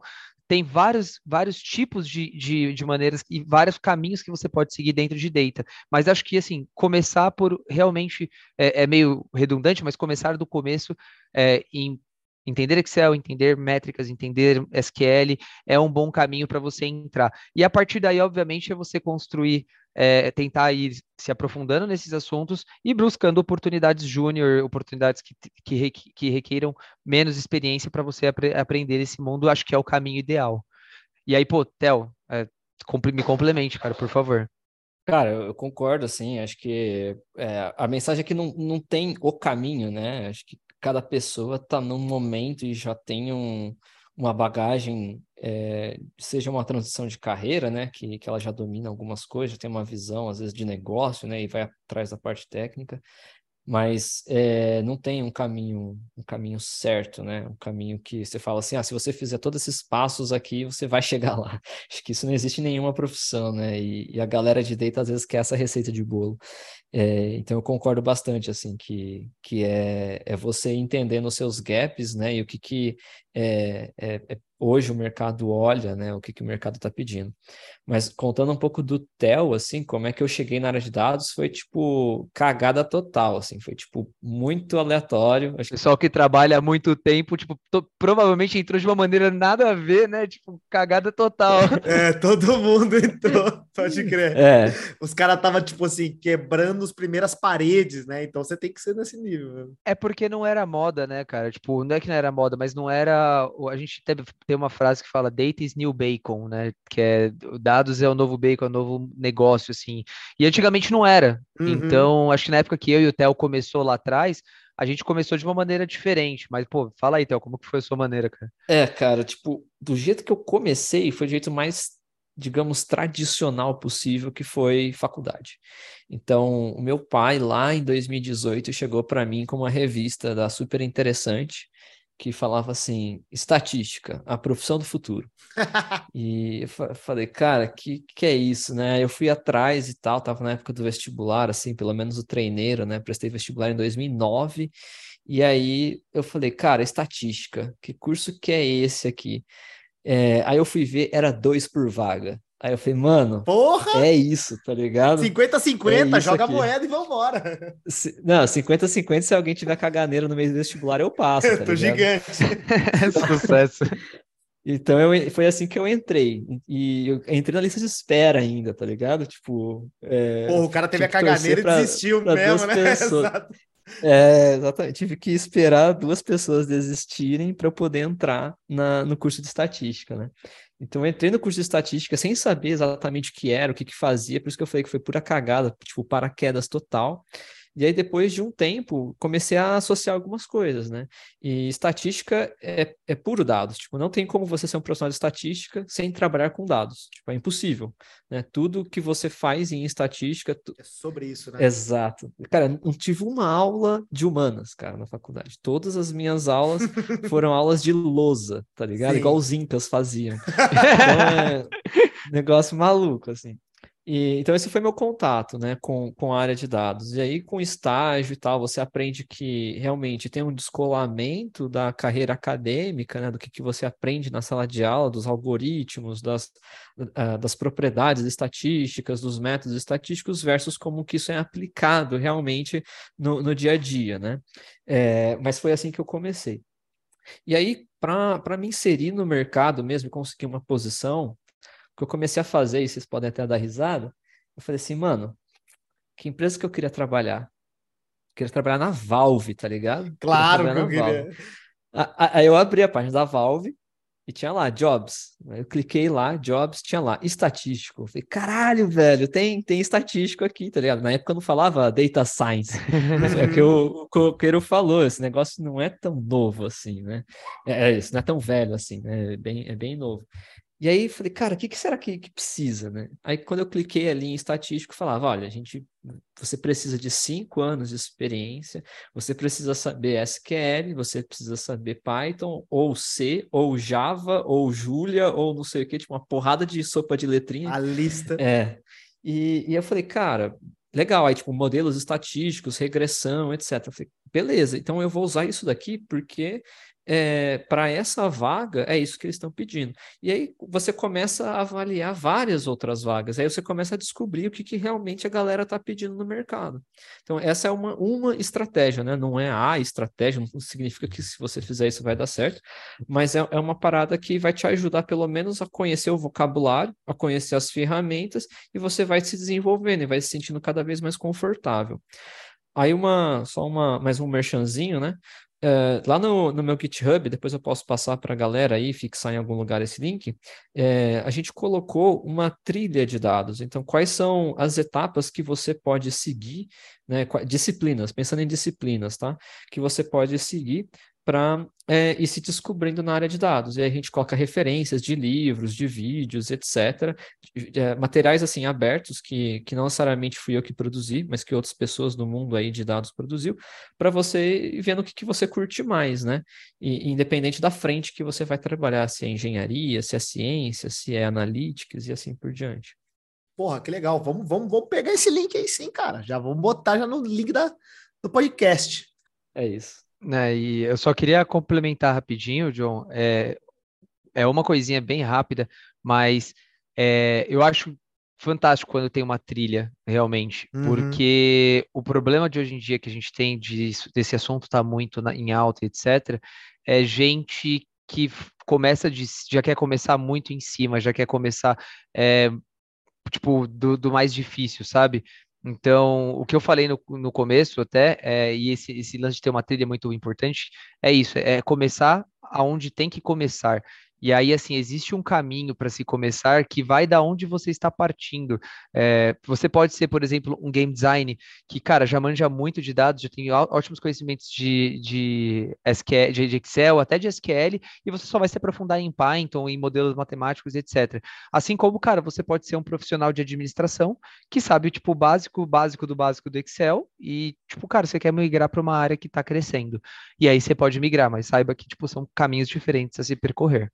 Speaker 3: tem vários, vários tipos de, de, de, maneiras e vários caminhos que você pode seguir dentro de data. Mas acho que, assim, começar por realmente, é, é meio redundante, mas começar do começo é, em entender Excel, entender métricas, entender SQL é um bom caminho para você entrar. E a partir daí, obviamente, é você construir, é, tentar ir se aprofundando nesses assuntos e buscando oportunidades júnior, oportunidades que, que, que requeiram menos experiência para você apre aprender esse mundo, acho que é o caminho ideal. E aí, pô, Theo, é, me complemente, cara, por favor.
Speaker 4: Cara, eu concordo, assim, acho que é, a mensagem é que não, não tem o caminho, né? Acho que cada pessoa está num momento e já tem um, uma bagagem, é, seja uma transição de carreira, né, que, que ela já domina algumas coisas, tem uma visão, às vezes, de negócio, né, e vai atrás da parte técnica, mas é, não tem um caminho um caminho certo, né? Um caminho que você fala assim, ah, se você fizer todos esses passos aqui, você vai chegar lá. Acho que isso não existe em nenhuma profissão, né? E, e a galera de data às vezes quer essa receita de bolo. É, então eu concordo bastante, assim, que, que é, é você entendendo os seus gaps, né? E o que, que é, é, é hoje o mercado olha, né, o que, que o mercado está pedindo. Mas contando um pouco do TEL, assim, como é que eu cheguei na área de dados, foi tipo cagada total, assim, foi tipo muito aleatório.
Speaker 3: Acho Pessoal que trabalha há muito tempo, tipo, provavelmente entrou de uma maneira nada a ver, né? Tipo, cagada total.
Speaker 1: É, todo mundo entrou, pode crer. É. Os caras estavam, tipo assim, quebrando as primeiras paredes, né? Então você tem que ser nesse nível.
Speaker 3: É porque não era moda, né, cara? Tipo, não é que não era moda, mas não era. A gente tem uma frase que fala data is new bacon, né? Que é dados é o novo bacon, é o novo negócio, assim. E antigamente não era. Uhum. Então, acho que na época que eu e o Theo começou lá atrás, a gente começou de uma maneira diferente. Mas, pô, fala aí, Theo, como que foi a sua maneira, cara?
Speaker 4: É, cara, tipo, do jeito que eu comecei, foi do jeito mais, digamos, tradicional possível, que foi faculdade. Então, o meu pai, lá em 2018, chegou para mim com uma revista da Super Interessante, que falava assim: estatística, a profissão do futuro. e eu falei, cara, que que é isso, né? Eu fui atrás e tal, tava na época do vestibular, assim, pelo menos o treineiro, né? Prestei vestibular em 2009. E aí eu falei, cara, estatística, que curso que é esse aqui? É, aí eu fui ver, era dois por vaga. Aí eu falei, mano, Porra! é isso, tá ligado?
Speaker 1: 50-50, é joga aqui. a moeda e vambora.
Speaker 4: Não, 50-50, se alguém tiver caganeira no meio do vestibular, eu passo. Tá
Speaker 1: eu tô gigante.
Speaker 3: Sucesso.
Speaker 4: Então eu, foi assim que eu entrei. E eu entrei na lista de espera ainda, tá ligado? Tipo.
Speaker 1: É, Porra, o cara teve a caganeira e desistiu pra mesmo, né?
Speaker 4: Exato. É, exatamente. Tive que esperar duas pessoas desistirem para eu poder entrar na, no curso de estatística, né? Então, eu entrei no curso de estatística sem saber exatamente o que era, o que, que fazia, por isso que eu falei que foi pura cagada, tipo, paraquedas total. E aí, depois de um tempo, comecei a associar algumas coisas, né? E estatística é, é puro dados. Tipo, não tem como você ser um profissional de estatística sem trabalhar com dados. Tipo, é impossível, né? Tudo que você faz em estatística... Tu...
Speaker 1: É sobre isso, né?
Speaker 4: Exato. Cara, não tive uma aula de humanas, cara, na faculdade. Todas as minhas aulas foram aulas de lousa, tá ligado? Sim. Igual os incas faziam. Então, é negócio maluco, assim. E, então, esse foi meu contato né, com, com a área de dados. E aí, com estágio e tal, você aprende que realmente tem um descolamento da carreira acadêmica, né, do que, que você aprende na sala de aula, dos algoritmos, das, uh, das propriedades estatísticas, dos métodos estatísticos, versus como que isso é aplicado realmente no, no dia a dia. Né? É, mas foi assim que eu comecei. E aí, para me inserir no mercado mesmo e conseguir uma posição, que eu comecei a fazer, e vocês podem até dar risada, eu falei assim, mano, que empresa que eu queria trabalhar? Eu queria trabalhar na Valve, tá ligado?
Speaker 1: Claro que eu queria.
Speaker 4: Aí eu abri a página da Valve e tinha lá, Jobs. Eu cliquei lá, Jobs, tinha lá, estatístico. Eu falei, caralho, velho, tem, tem estatístico aqui, tá ligado? Na época eu não falava data science. é que o, o Coqueiro falou, esse negócio não é tão novo assim, né? É, isso não é tão velho assim, né? É bem, é bem novo. E aí falei, cara, o que, que, será que, que, precisa, né? Aí quando eu cliquei ali em estatístico, falava, olha, a gente, você precisa de cinco anos de experiência, você precisa saber SQL, você precisa saber Python, ou C, ou Java, ou Julia, ou não sei o que, tipo uma porrada de sopa de letrinha.
Speaker 1: A lista.
Speaker 4: É. E, e eu falei, cara, legal, aí tipo modelos estatísticos, regressão, etc. Eu falei, beleza, então eu vou usar isso daqui porque é, para essa vaga, é isso que eles estão pedindo. E aí você começa a avaliar várias outras vagas, aí você começa a descobrir o que, que realmente a galera está pedindo no mercado. Então, essa é uma, uma estratégia, né? Não é a estratégia, não significa que se você fizer isso vai dar certo, mas é, é uma parada que vai te ajudar, pelo menos, a conhecer o vocabulário, a conhecer as ferramentas, e você vai se desenvolvendo e vai se sentindo cada vez mais confortável. Aí uma, só uma, mais um merchanzinho, né? Uh, lá no, no, meu GitHub, depois eu posso passar para a galera aí, fixar em algum lugar esse link, é, a gente colocou uma trilha de dados. Então, quais são as etapas que você pode seguir, né, disciplinas, pensando em disciplinas, tá? Que você pode seguir para é, ir se descobrindo na área de dados. E aí a gente coloca referências de livros, de vídeos, etc. É, materiais assim abertos que, que não necessariamente fui eu que produzi, mas que outras pessoas do mundo aí de dados produziu, para você ir vendo o que, que você curte mais, né? E, independente da frente que você vai trabalhar, se é engenharia, se é ciência, se é analíticas e assim por diante.
Speaker 1: Porra, que legal. Vamos, vamos, vamos pegar esse link aí sim, cara. Já vamos botar já no link da, do podcast.
Speaker 4: É isso.
Speaker 3: Né, e eu só queria complementar rapidinho, John, é, é uma coisinha bem rápida, mas é, eu acho fantástico quando tem uma trilha, realmente, uhum. porque o problema de hoje em dia que a gente tem de, desse assunto estar tá muito na, em alta, etc., é gente que começa de, já quer começar muito em cima, já quer começar é, tipo do, do, mais difícil, sabe? Então, o que eu falei no, no começo até, é, e esse, esse lance de ter uma trilha muito importante, é isso, é começar aonde tem que começar. E aí, assim, existe um caminho para se começar que vai da onde você está partindo. É, você pode ser, por exemplo, um game design que, cara, já manja muito de dados, já tem ótimos conhecimentos de, de, SQL, de Excel, até de SQL, e você só vai se aprofundar em Python, em modelos matemáticos, etc. Assim como, cara, você pode ser um profissional de administração que sabe, tipo, o básico, básico do básico do Excel, e, tipo, cara, você quer migrar para uma área que está crescendo. E aí você pode migrar, mas saiba que, tipo, são caminhos diferentes a se percorrer.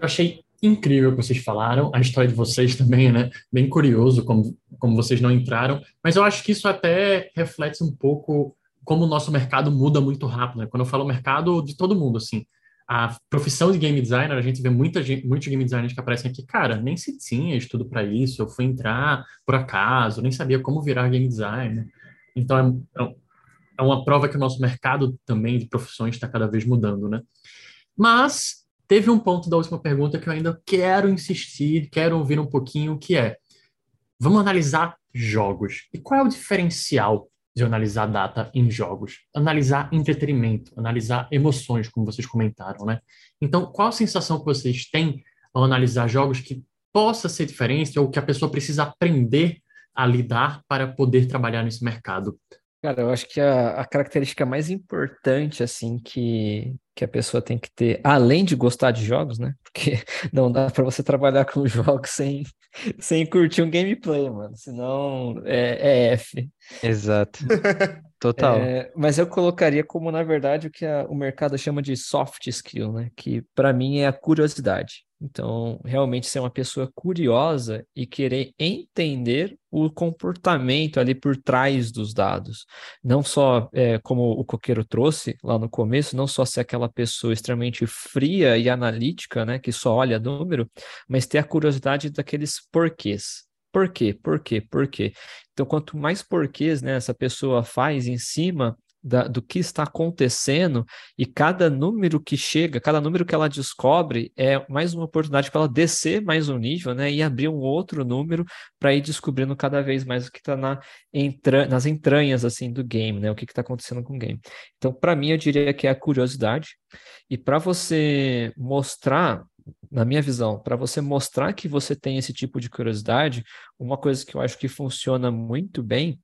Speaker 2: Eu achei incrível o que vocês falaram, a história de vocês também, né? Bem curioso como, como vocês não entraram, mas eu acho que isso até reflete um pouco como o nosso mercado muda muito rápido, né? Quando eu falo mercado de todo mundo, assim, a profissão de game designer, a gente vê muita gente, muitos game designers que aparecem aqui, cara, nem se tinha estudo para isso, eu fui entrar por acaso, nem sabia como virar game designer. Então, é, é, é uma prova que o nosso mercado também de profissões está cada vez mudando, né? Mas teve um ponto da última pergunta que eu ainda quero insistir, quero ouvir um pouquinho, que é: vamos analisar jogos. E qual é o diferencial de analisar data em jogos? Analisar entretenimento, analisar emoções, como vocês comentaram, né? Então, qual a sensação que vocês têm ao analisar jogos que possa ser diferente ou que a pessoa precisa aprender a lidar para poder trabalhar nesse mercado?
Speaker 4: Cara, eu acho que a, a característica mais importante, assim, que, que a pessoa tem que ter, além de gostar de jogos, né? Porque não dá para você trabalhar com jogos sem, sem curtir um gameplay, mano. Senão é, é F.
Speaker 3: Exato. Total.
Speaker 4: É, mas eu colocaria como, na verdade, o que a, o mercado chama de soft skill, né? Que para mim é a curiosidade. Então, realmente ser uma pessoa curiosa e querer entender o comportamento ali por trás dos dados. Não só, é, como o Coqueiro trouxe lá no começo, não só ser aquela pessoa extremamente fria e analítica, né, que só olha número, mas ter a curiosidade daqueles porquês. Por quê? Por quê? Por quê? Então, quanto mais porquês né, essa pessoa faz em cima da, do que está acontecendo e cada número que chega, cada número que ela descobre é mais uma oportunidade para ela descer mais um nível, né, e abrir um outro número para ir descobrindo cada vez mais o que está na entra, nas entranhas assim do game, né, o que está acontecendo com o game. Então, para mim, eu diria que é a curiosidade e para você mostrar na minha visão, para você mostrar que você tem esse tipo de curiosidade, uma coisa que eu acho que funciona muito bem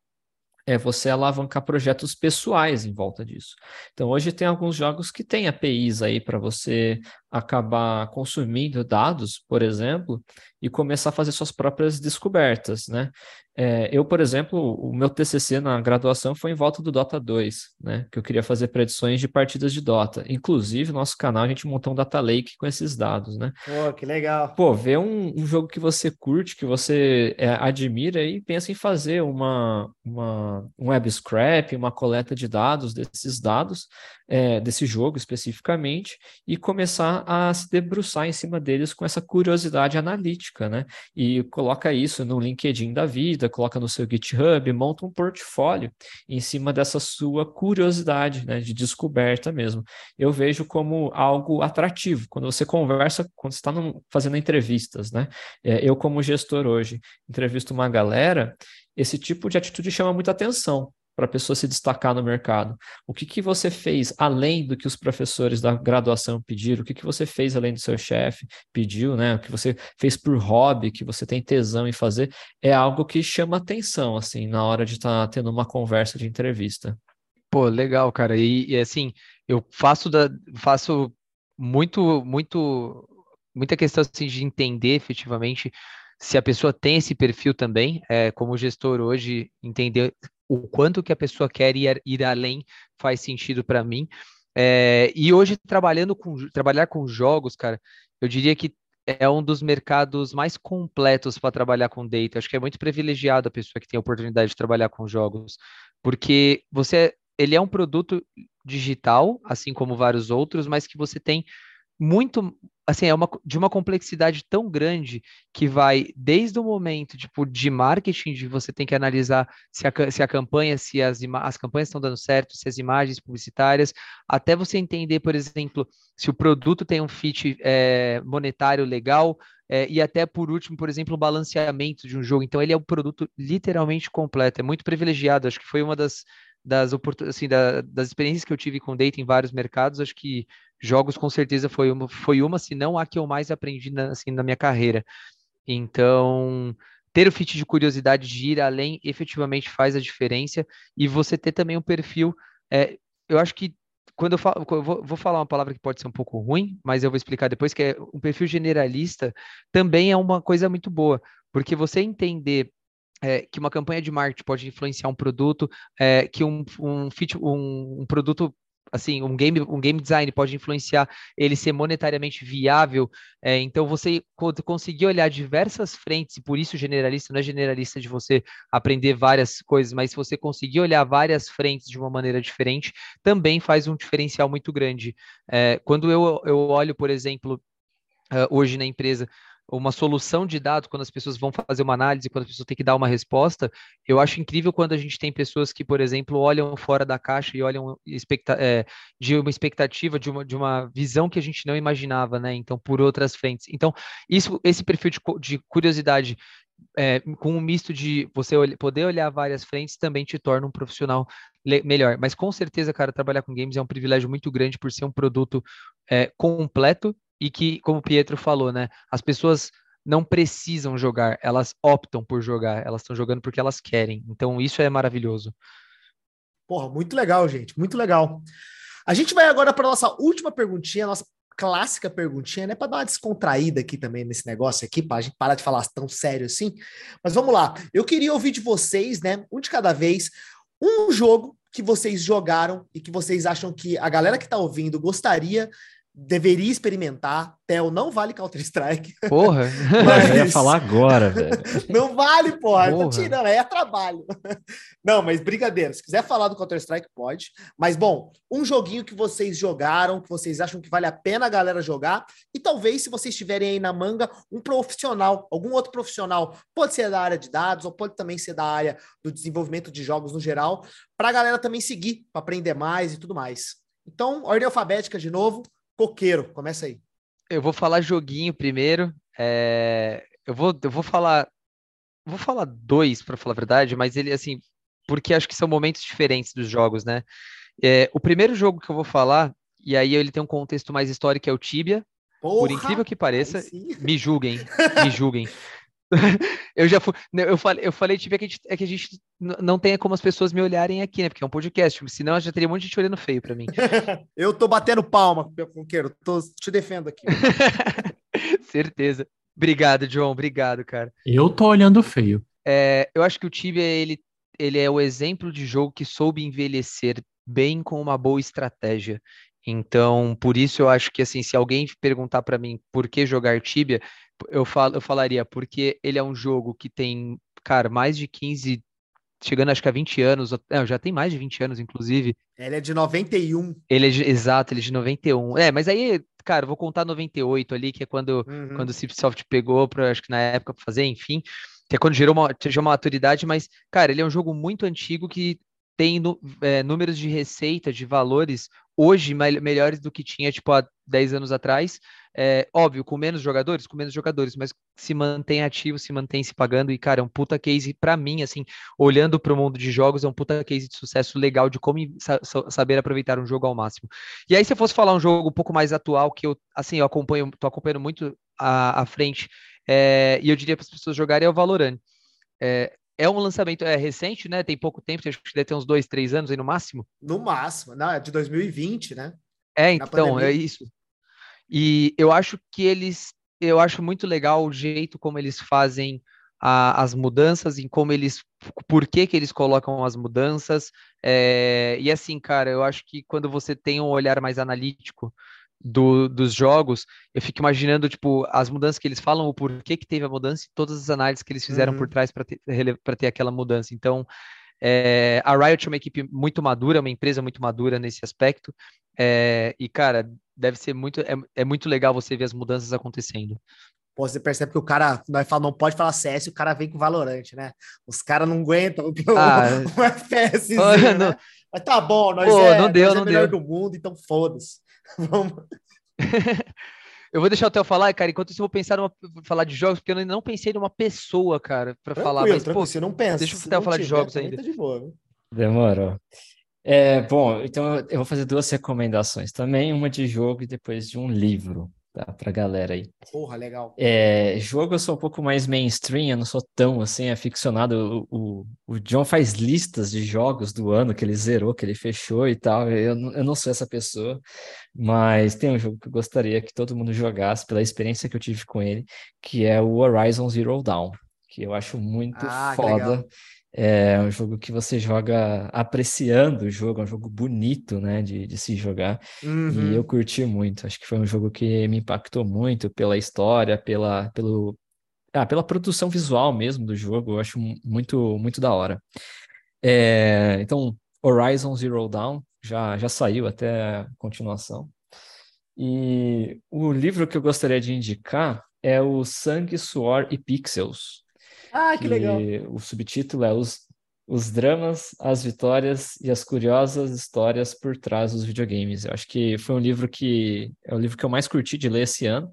Speaker 4: é você alavancar projetos pessoais em volta disso. Então, hoje tem alguns jogos que têm APIs aí para você acabar consumindo dados, por exemplo, e começar a fazer suas próprias descobertas, né? É, eu, por exemplo, o meu TCC na graduação foi em volta do Dota 2, né? Que eu queria fazer predições de partidas de Dota. Inclusive, no nosso canal, a gente montou um data lake com esses dados, né?
Speaker 1: Pô, que legal.
Speaker 4: Pô, ver um, um jogo que você curte, que você é, admira e pensa em fazer uma, uma, um web scrap, uma coleta de dados desses dados, é, desse jogo especificamente e começar a se debruçar em cima deles com essa curiosidade analítica, né? E coloca isso no LinkedIn da vida, coloca no seu GitHub, monta um portfólio em cima dessa sua curiosidade, né? De descoberta mesmo. Eu vejo como algo atrativo quando você conversa, quando você está fazendo entrevistas, né? É, eu como gestor hoje entrevisto uma galera, esse tipo de atitude chama muita atenção para a pessoa se destacar no mercado? O que, que você fez além do que os professores da graduação pediram? O que, que você fez além do seu chefe pediu, né? O que você fez por hobby, que você tem tesão em fazer, é algo que chama atenção, assim, na hora de estar tá tendo uma conversa de entrevista.
Speaker 3: Pô, legal, cara. E, e assim, eu faço da, faço muito, muito, muita questão assim, de entender efetivamente se a pessoa tem esse perfil também, é, como gestor hoje, entender o quanto que a pessoa quer ir, ir além faz sentido para mim. É, e hoje, trabalhando com, trabalhar com jogos, cara, eu diria que é um dos mercados mais completos para trabalhar com data. Acho que é muito privilegiado a pessoa que tem a oportunidade de trabalhar com jogos, porque você ele é um produto digital, assim como vários outros, mas que você tem muito, assim, é uma, de uma complexidade tão grande que vai desde o momento, tipo, de marketing, de você tem que analisar se a, se a campanha, se as, as campanhas estão dando certo, se as imagens publicitárias, até você entender, por exemplo, se o produto tem um fit é, monetário legal, é, e até por último, por exemplo, o balanceamento de um jogo. Então, ele é um produto literalmente completo, é muito privilegiado. Acho que foi uma das das, assim, da, das experiências que eu tive com data em vários mercados, acho que jogos com certeza foi uma, foi uma se não a que eu mais aprendi na, assim, na minha carreira. Então, ter o fit de curiosidade de ir além efetivamente faz a diferença e você ter também um perfil. É, eu acho que quando eu, falo, eu vou, vou, falar uma palavra que pode ser um pouco ruim, mas eu vou explicar depois, que é um perfil generalista também é uma coisa muito boa, porque você entender é, que uma campanha de marketing pode influenciar um produto, é, que um, um, um, um produto assim, um game, um game design pode influenciar ele ser monetariamente viável. É, então, você conseguir olhar diversas frentes, e por isso generalista não é generalista de você aprender várias coisas, mas se você conseguir olhar várias frentes de uma maneira diferente, também faz um diferencial muito grande. É, quando eu, eu olho, por exemplo, Uh, hoje na empresa uma solução de dados, quando as pessoas vão fazer uma análise, quando as pessoas têm que dar uma resposta, eu acho incrível quando a gente tem pessoas que, por exemplo, olham fora da caixa e olham é, de uma expectativa, de uma, de uma visão que a gente não imaginava, né? Então, por outras frentes. Então, isso, esse perfil de, de curiosidade é, com um misto de você poder olhar várias frentes também te torna um profissional melhor. Mas com certeza, cara, trabalhar com games é um privilégio muito grande por ser um produto é, completo e que, como o Pietro falou, né, as pessoas não precisam jogar, elas optam por jogar, elas estão jogando porque elas querem. Então isso é maravilhoso.
Speaker 1: Porra, muito legal, gente, muito legal. A gente vai agora para nossa última perguntinha, nossa clássica perguntinha, né, para dar uma descontraída aqui também nesse negócio aqui, para a gente parar de falar tão sério assim. Mas vamos lá. Eu queria ouvir de vocês, né, um de cada vez, um jogo que vocês jogaram e que vocês acham que a galera que está ouvindo gostaria deveria experimentar. Tel não vale Counter-Strike.
Speaker 3: Porra!
Speaker 4: Mas... Eu ia falar agora, velho.
Speaker 1: Não vale, porra. porra. Tô tirando, aí é trabalho. Não, mas brincadeira. Se quiser falar do Counter-Strike, pode. Mas, bom, um joguinho que vocês jogaram, que vocês acham que vale a pena a galera jogar. E talvez, se vocês tiverem aí na manga, um profissional, algum outro profissional, pode ser da área de dados, ou pode também ser da área do desenvolvimento de jogos no geral, para a galera também seguir, para aprender mais e tudo mais. Então, ordem alfabética de novo. Coqueiro, começa aí.
Speaker 3: Eu vou falar joguinho primeiro. É... Eu, vou, eu vou falar. Vou falar dois, para falar a verdade, mas ele, assim, porque acho que são momentos diferentes dos jogos, né? É, o primeiro jogo que eu vou falar, e aí ele tem um contexto mais histórico, é o Tibia. Porra, Por incrível que pareça, me julguem, me julguem. eu já fui. Né, eu falei, eu falei tipo, é que a gente, é que a gente não tenha como as pessoas me olharem aqui, né? Porque é um podcast, senão eu já teria um monte de gente olhando feio para mim.
Speaker 1: eu tô batendo palma, Conqueiro, tô te defendo aqui.
Speaker 3: Certeza. Obrigado, John. Obrigado, cara.
Speaker 2: Eu tô olhando feio.
Speaker 3: É, eu acho que o Tibia ele, ele é o exemplo de jogo que soube envelhecer bem com uma boa estratégia. Então, por isso eu acho que assim, se alguém perguntar para mim por que jogar Tibia, eu, falo, eu falaria porque ele é um jogo que tem, cara, mais de 15, chegando acho que a 20 anos, é, já tem mais de 20 anos, inclusive.
Speaker 1: Ele é de 91.
Speaker 3: Ele é de, exato, ele é de 91. É, mas aí, cara, vou contar 98 ali, que é quando, uhum. quando o Cipsoft pegou, pra, acho que na época, para fazer, enfim, que é quando gerou uma, gerou uma maturidade, mas, cara, ele é um jogo muito antigo que tem é, números de receita, de valores, hoje melhores do que tinha, tipo, há 10 anos atrás. É, óbvio, com menos jogadores, com menos jogadores, mas se mantém ativo, se mantém se pagando. E, cara, é um puta case para mim, assim, olhando para o mundo de jogos, é um puta case de sucesso legal de como saber aproveitar um jogo ao máximo. E aí, se eu fosse falar um jogo um pouco mais atual, que eu, assim, eu acompanho, tô acompanhando muito à, à frente, é, e eu diria para as pessoas jogarem, é o Valorant. É, é um lançamento é recente, né? Tem pouco tempo, acho que deve ter uns dois, três anos aí no máximo.
Speaker 1: No máximo, não, é de 2020, né?
Speaker 3: É, então, é isso. E eu acho que eles, eu acho muito legal o jeito como eles fazem a, as mudanças, em como eles, por que que eles colocam as mudanças. É, e assim, cara, eu acho que quando você tem um olhar mais analítico do, dos jogos, eu fico imaginando, tipo, as mudanças que eles falam, o porquê que teve a mudança e todas as análises que eles fizeram uhum. por trás para ter, ter aquela mudança. Então, É, a Riot é uma equipe muito madura, uma empresa muito madura nesse aspecto. É, e, cara, deve ser muito. É, é, muito legal você ver as mudanças acontecendo.
Speaker 1: Pô, você percebe que o cara nós fala, não pode falar CS, o cara vem com Valorante, né? Os caras não aguentam ah, o, FPS. né? Mas tá bom, nós Pô, é,
Speaker 3: não deu,
Speaker 1: nós
Speaker 3: é
Speaker 1: não
Speaker 3: melhor
Speaker 1: deu. do mundo, então foda-se. Vamos.
Speaker 3: Eu vou deixar o Theo falar, cara. Enquanto isso, eu vou pensar numa, falar de jogos, porque eu não pensei numa pessoa, cara, para falar. Mas, pô,
Speaker 1: você não pensa.
Speaker 3: Deixa o Theo falar tiver, de jogos ainda.
Speaker 1: Tá de boa,
Speaker 4: Demorou. É, bom, então eu vou fazer duas recomendações também, uma de jogo e depois de um livro tá? Pra galera aí.
Speaker 1: Porra, legal.
Speaker 4: É, jogo eu sou um pouco mais mainstream, eu não sou tão assim aficionado. O, o, o John faz listas de jogos do ano que ele zerou, que ele fechou e tal. Eu, eu não sou essa pessoa, mas tem um jogo que eu gostaria que todo mundo jogasse pela experiência que eu tive com ele, que é o Horizon Zero Dawn, que eu acho muito ah, foda. É um jogo que você joga apreciando o jogo, é um jogo bonito, né, de, de se jogar. Uhum. E eu curti muito. Acho que foi um jogo que me impactou muito pela história, pela, pelo, ah, pela produção visual mesmo do jogo. Eu acho muito, muito da hora. É, então, Horizon Zero Dawn já, já saiu até a continuação. E o livro que eu gostaria de indicar é o Sangue, Suor e Pixels,
Speaker 1: ah, que, que legal.
Speaker 4: O subtítulo é os, os dramas, as vitórias e as curiosas histórias por trás dos videogames. Eu acho que foi um livro que é o livro que eu mais curti de ler esse ano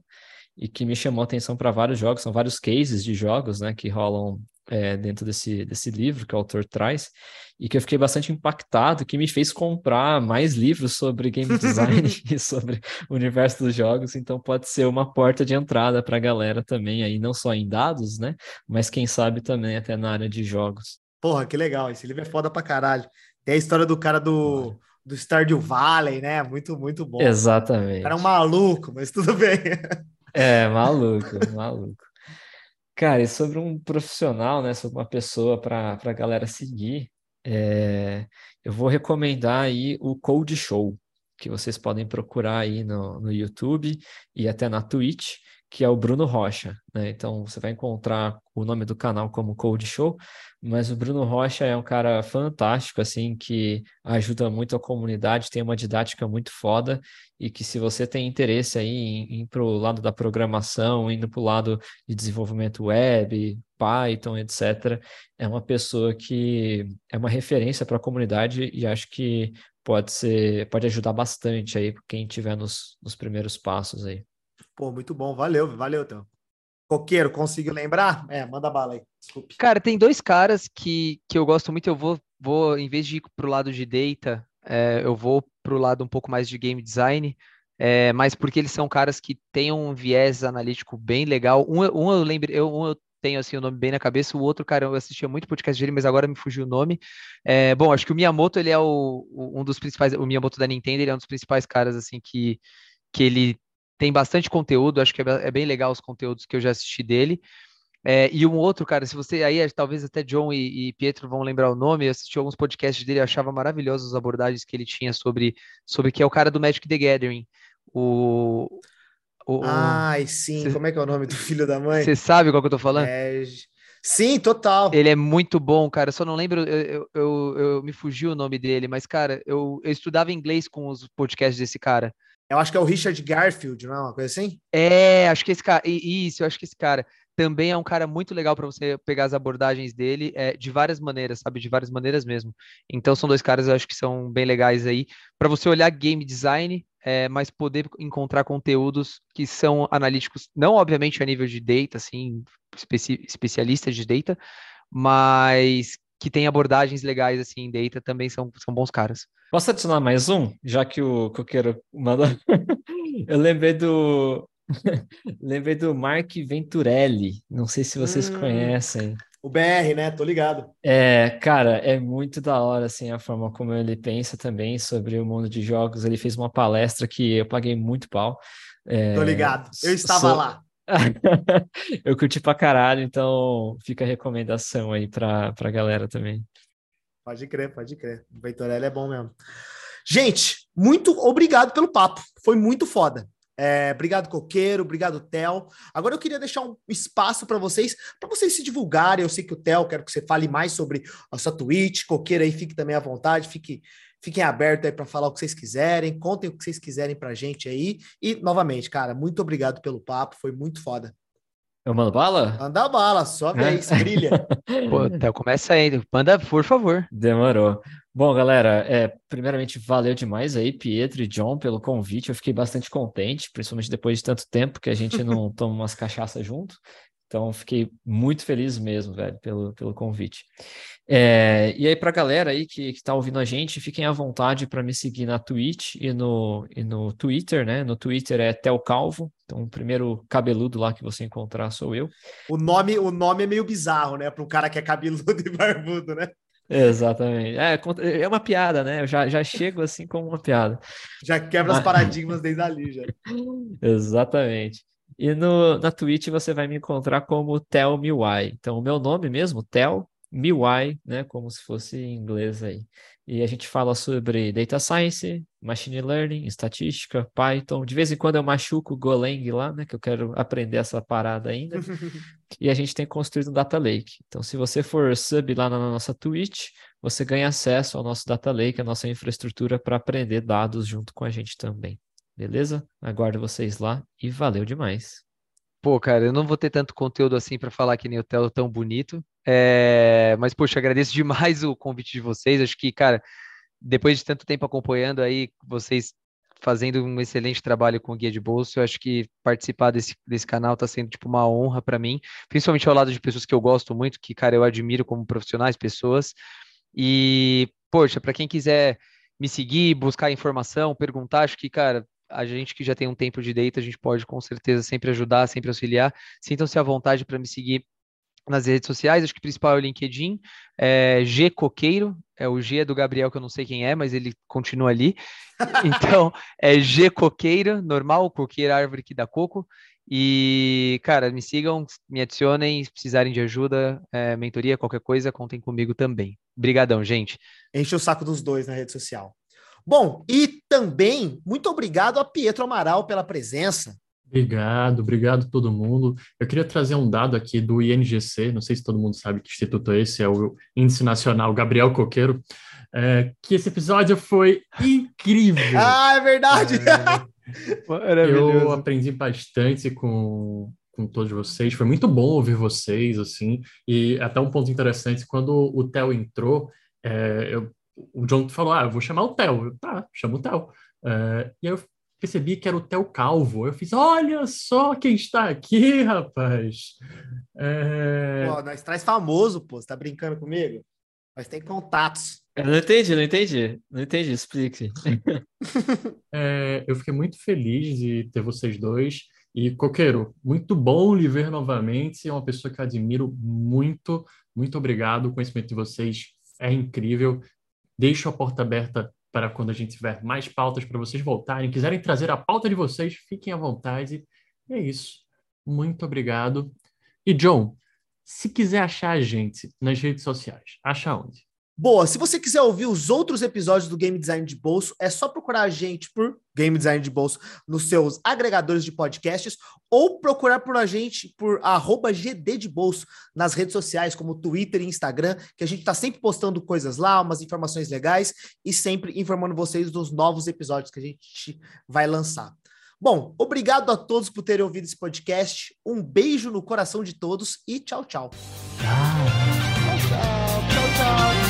Speaker 4: e que me chamou a atenção para vários jogos. São vários cases de jogos, né, que rolam é, dentro desse, desse livro que o autor traz e que eu fiquei bastante impactado, que me fez comprar mais livros sobre game design e sobre o universo dos jogos, então pode ser uma porta de entrada para a galera também aí, não só em dados, né, mas quem sabe também até na área de jogos.
Speaker 1: Porra, que legal, esse livro é foda pra caralho. Tem a história do cara do, do Stardew Valley, né, muito, muito bom.
Speaker 4: Exatamente. O
Speaker 1: cara é um maluco, mas tudo bem.
Speaker 4: É, maluco, maluco. Cara, e sobre um profissional, né, sobre uma pessoa para a galera seguir, é, eu vou recomendar aí o Code Show, que vocês podem procurar aí no, no YouTube e até na Twitch, que é o Bruno Rocha. Né? Então você vai encontrar o nome do canal como Code Show, mas o Bruno Rocha é um cara fantástico, assim, que ajuda muito a comunidade, tem uma didática muito foda e que se você tem interesse aí em ir para o lado da programação, indo para o lado de desenvolvimento web, Python, etc., é uma pessoa que é uma referência para a comunidade e acho que pode ser, pode ajudar bastante aí quem estiver nos, nos primeiros passos aí.
Speaker 1: Pô, muito bom, valeu, valeu, então. Coqueiro, conseguiu lembrar? É, manda bala aí, desculpe.
Speaker 3: Cara, tem dois caras que, que eu gosto muito, eu vou, vou em vez de ir pro lado de data, é, eu vou pro lado um pouco mais de game design, é, mas porque eles são caras que têm um viés analítico bem legal. Um, um eu lembro, eu, um eu tenho assim o nome bem na cabeça, o outro, cara, eu assistia muito podcast dele, mas agora me fugiu o nome. É, bom, acho que o Miyamoto, ele é o, um dos principais, o Miyamoto da Nintendo, ele é um dos principais caras, assim, que, que ele tem bastante conteúdo, acho que é, é bem legal os conteúdos que eu já assisti dele. É, e um outro, cara, se você aí, talvez até John e, e, Pietro vão lembrar o nome, eu assisti alguns podcasts dele, eu achava maravilhosos as abordagens que ele tinha sobre, sobre que é o cara do Magic the Gathering. O.
Speaker 1: o Ai, sim, cê, como é que é o nome do filho da mãe?
Speaker 3: Você sabe qual que eu tô falando? É,
Speaker 1: sim, total.
Speaker 3: Ele é muito bom, cara. Eu só não lembro, eu, eu, eu, eu me fugiu o nome dele, mas, cara, eu, eu estudava inglês com os podcasts desse cara.
Speaker 1: Eu acho que é o Richard Garfield, não é uma coisa assim?
Speaker 3: É, acho que esse cara. Isso, eu acho que esse cara também é um cara muito legal para você pegar as abordagens dele é, de várias maneiras, sabe? De várias maneiras mesmo. Então são dois caras, eu acho que são bem legais aí para você olhar game design, é, mas poder encontrar conteúdos que são analíticos, não obviamente a nível de data, assim, especi especialistas de data, mas que tem abordagens legais assim em data também são, são bons caras.
Speaker 4: Posso adicionar mais um, já que o Coqueiro mandou? Eu lembrei do lembrei do Mark Venturelli. Não sei se vocês hum, conhecem.
Speaker 1: O BR, né? Tô ligado.
Speaker 4: É, cara, é muito da hora assim a forma como ele pensa também sobre o mundo de jogos. Ele fez uma palestra que eu paguei muito pau.
Speaker 1: É, Tô ligado. Eu estava lá.
Speaker 4: eu curti pra caralho, então fica a recomendação aí pra, pra galera também.
Speaker 1: Pode crer, pode crer. O Venturelli é bom mesmo. Gente, muito obrigado pelo papo. Foi muito foda. É, obrigado, Coqueiro. Obrigado, Theo. Agora eu queria deixar um espaço para vocês, para vocês se divulgarem. Eu sei que o Theo, quero que você fale mais sobre a sua Twitch. Coqueiro aí, fique também à vontade, fique, fiquem abertos aí para falar o que vocês quiserem, contem o que vocês quiserem para gente aí. E, novamente, cara, muito obrigado pelo papo, foi muito foda.
Speaker 4: Eu mando bala?
Speaker 1: Manda bala, é. vez, é. brilha.
Speaker 3: Pô, Theo, começa aí, manda, por favor.
Speaker 4: Demorou. Bom, galera, é, primeiramente, valeu demais aí, Pietro e John, pelo convite. Eu fiquei bastante contente, principalmente depois de tanto tempo que a gente não toma umas cachaças junto. Então, fiquei muito feliz mesmo, velho, pelo, pelo convite. É, e aí, para a galera aí que está ouvindo a gente, fiquem à vontade para me seguir na Twitch e no, e no Twitter, né? No Twitter é Tel Calvo, então o primeiro cabeludo lá que você encontrar sou eu.
Speaker 1: O nome, o nome é meio bizarro, né? Para um cara que é cabeludo e barbudo, né?
Speaker 4: Exatamente. É, é uma piada, né? Eu já, já chego assim como uma piada.
Speaker 1: Já quebra Mas... as paradigmas desde ali, já.
Speaker 4: Exatamente. E no, na Twitch você vai me encontrar como Tel Miwai. Então, o meu nome mesmo, Tel Miwai, né? Como se fosse em inglês aí. E a gente fala sobre Data Science, Machine Learning, Estatística, Python. De vez em quando eu machuco o Golang lá, né? Que eu quero aprender essa parada ainda. e a gente tem construído um Data Lake. Então, se você for sub lá na nossa Twitch, você ganha acesso ao nosso Data Lake, a nossa infraestrutura para aprender dados junto com a gente também. Beleza? Aguardo vocês lá e valeu demais.
Speaker 3: Pô, cara, eu não vou ter tanto conteúdo assim para falar que nem o Telo tão bonito, é, mas, poxa, agradeço demais o convite de vocês. Acho que, cara, depois de tanto tempo acompanhando aí, vocês fazendo um excelente trabalho com o Guia de Bolso, eu acho que participar desse, desse canal está sendo, tipo, uma honra para mim, principalmente ao lado de pessoas que eu gosto muito, que, cara, eu admiro como profissionais, pessoas. E, poxa, para quem quiser me seguir, buscar informação, perguntar, acho que, cara, a gente que já tem um tempo de data, a gente pode com certeza sempre ajudar, sempre auxiliar. Sintam-se à vontade para me seguir nas redes sociais, acho que o principal é o LinkedIn, é G Coqueiro, é o G do Gabriel, que eu não sei quem é, mas ele continua ali. Então, é G Coqueiro, normal, coqueira, árvore que dá coco. E, cara, me sigam, me adicionem, se precisarem de ajuda, é, mentoria, qualquer coisa, contem comigo também. Obrigadão, gente.
Speaker 1: Enche o saco dos dois na rede social. Bom, e também muito obrigado a Pietro Amaral pela presença.
Speaker 2: Obrigado, obrigado a todo mundo. Eu queria trazer um dado aqui do INGC, não sei se todo mundo sabe que instituto é esse, é o Índice Nacional Gabriel Coqueiro, é, que esse episódio foi incrível.
Speaker 1: ah, é verdade!
Speaker 2: É, eu aprendi bastante com, com todos vocês, foi muito bom ouvir vocês, assim, e até um ponto interessante, quando o Theo entrou, é, eu, o John falou, ah, eu vou chamar o Theo. Tá, chama o Theo. É, e aí eu percebi que era o Theo Calvo. Eu fiz, olha só quem está aqui, rapaz.
Speaker 1: É... Pô, nós traz famoso, pô. Você tá brincando comigo? Nós tem contatos.
Speaker 4: Eu não entendi, não entendi. Não entendi, explique.
Speaker 2: é, eu fiquei muito feliz de ter vocês dois. E, Coqueiro, muito bom lhe ver novamente. É uma pessoa que eu admiro muito. Muito obrigado. O conhecimento de vocês é incrível. Deixo a porta aberta para quando a gente tiver mais pautas para vocês voltarem, quiserem trazer a pauta de vocês, fiquem à vontade. E é isso. Muito obrigado. E John, se quiser achar a gente nas redes sociais, acha onde?
Speaker 1: Boa, se você quiser ouvir os outros episódios do Game Design de Bolso, é só procurar a gente por Game Design de Bolso nos seus agregadores de podcasts ou procurar por a gente por arroba GD de Bolso nas redes sociais, como Twitter e Instagram, que a gente está sempre postando coisas lá, umas informações legais e sempre informando vocês dos novos episódios que a gente vai lançar. Bom, obrigado a todos por terem ouvido esse podcast. Um beijo no coração de todos e tchau, tchau. Tchau, tchau, tchau, tchau.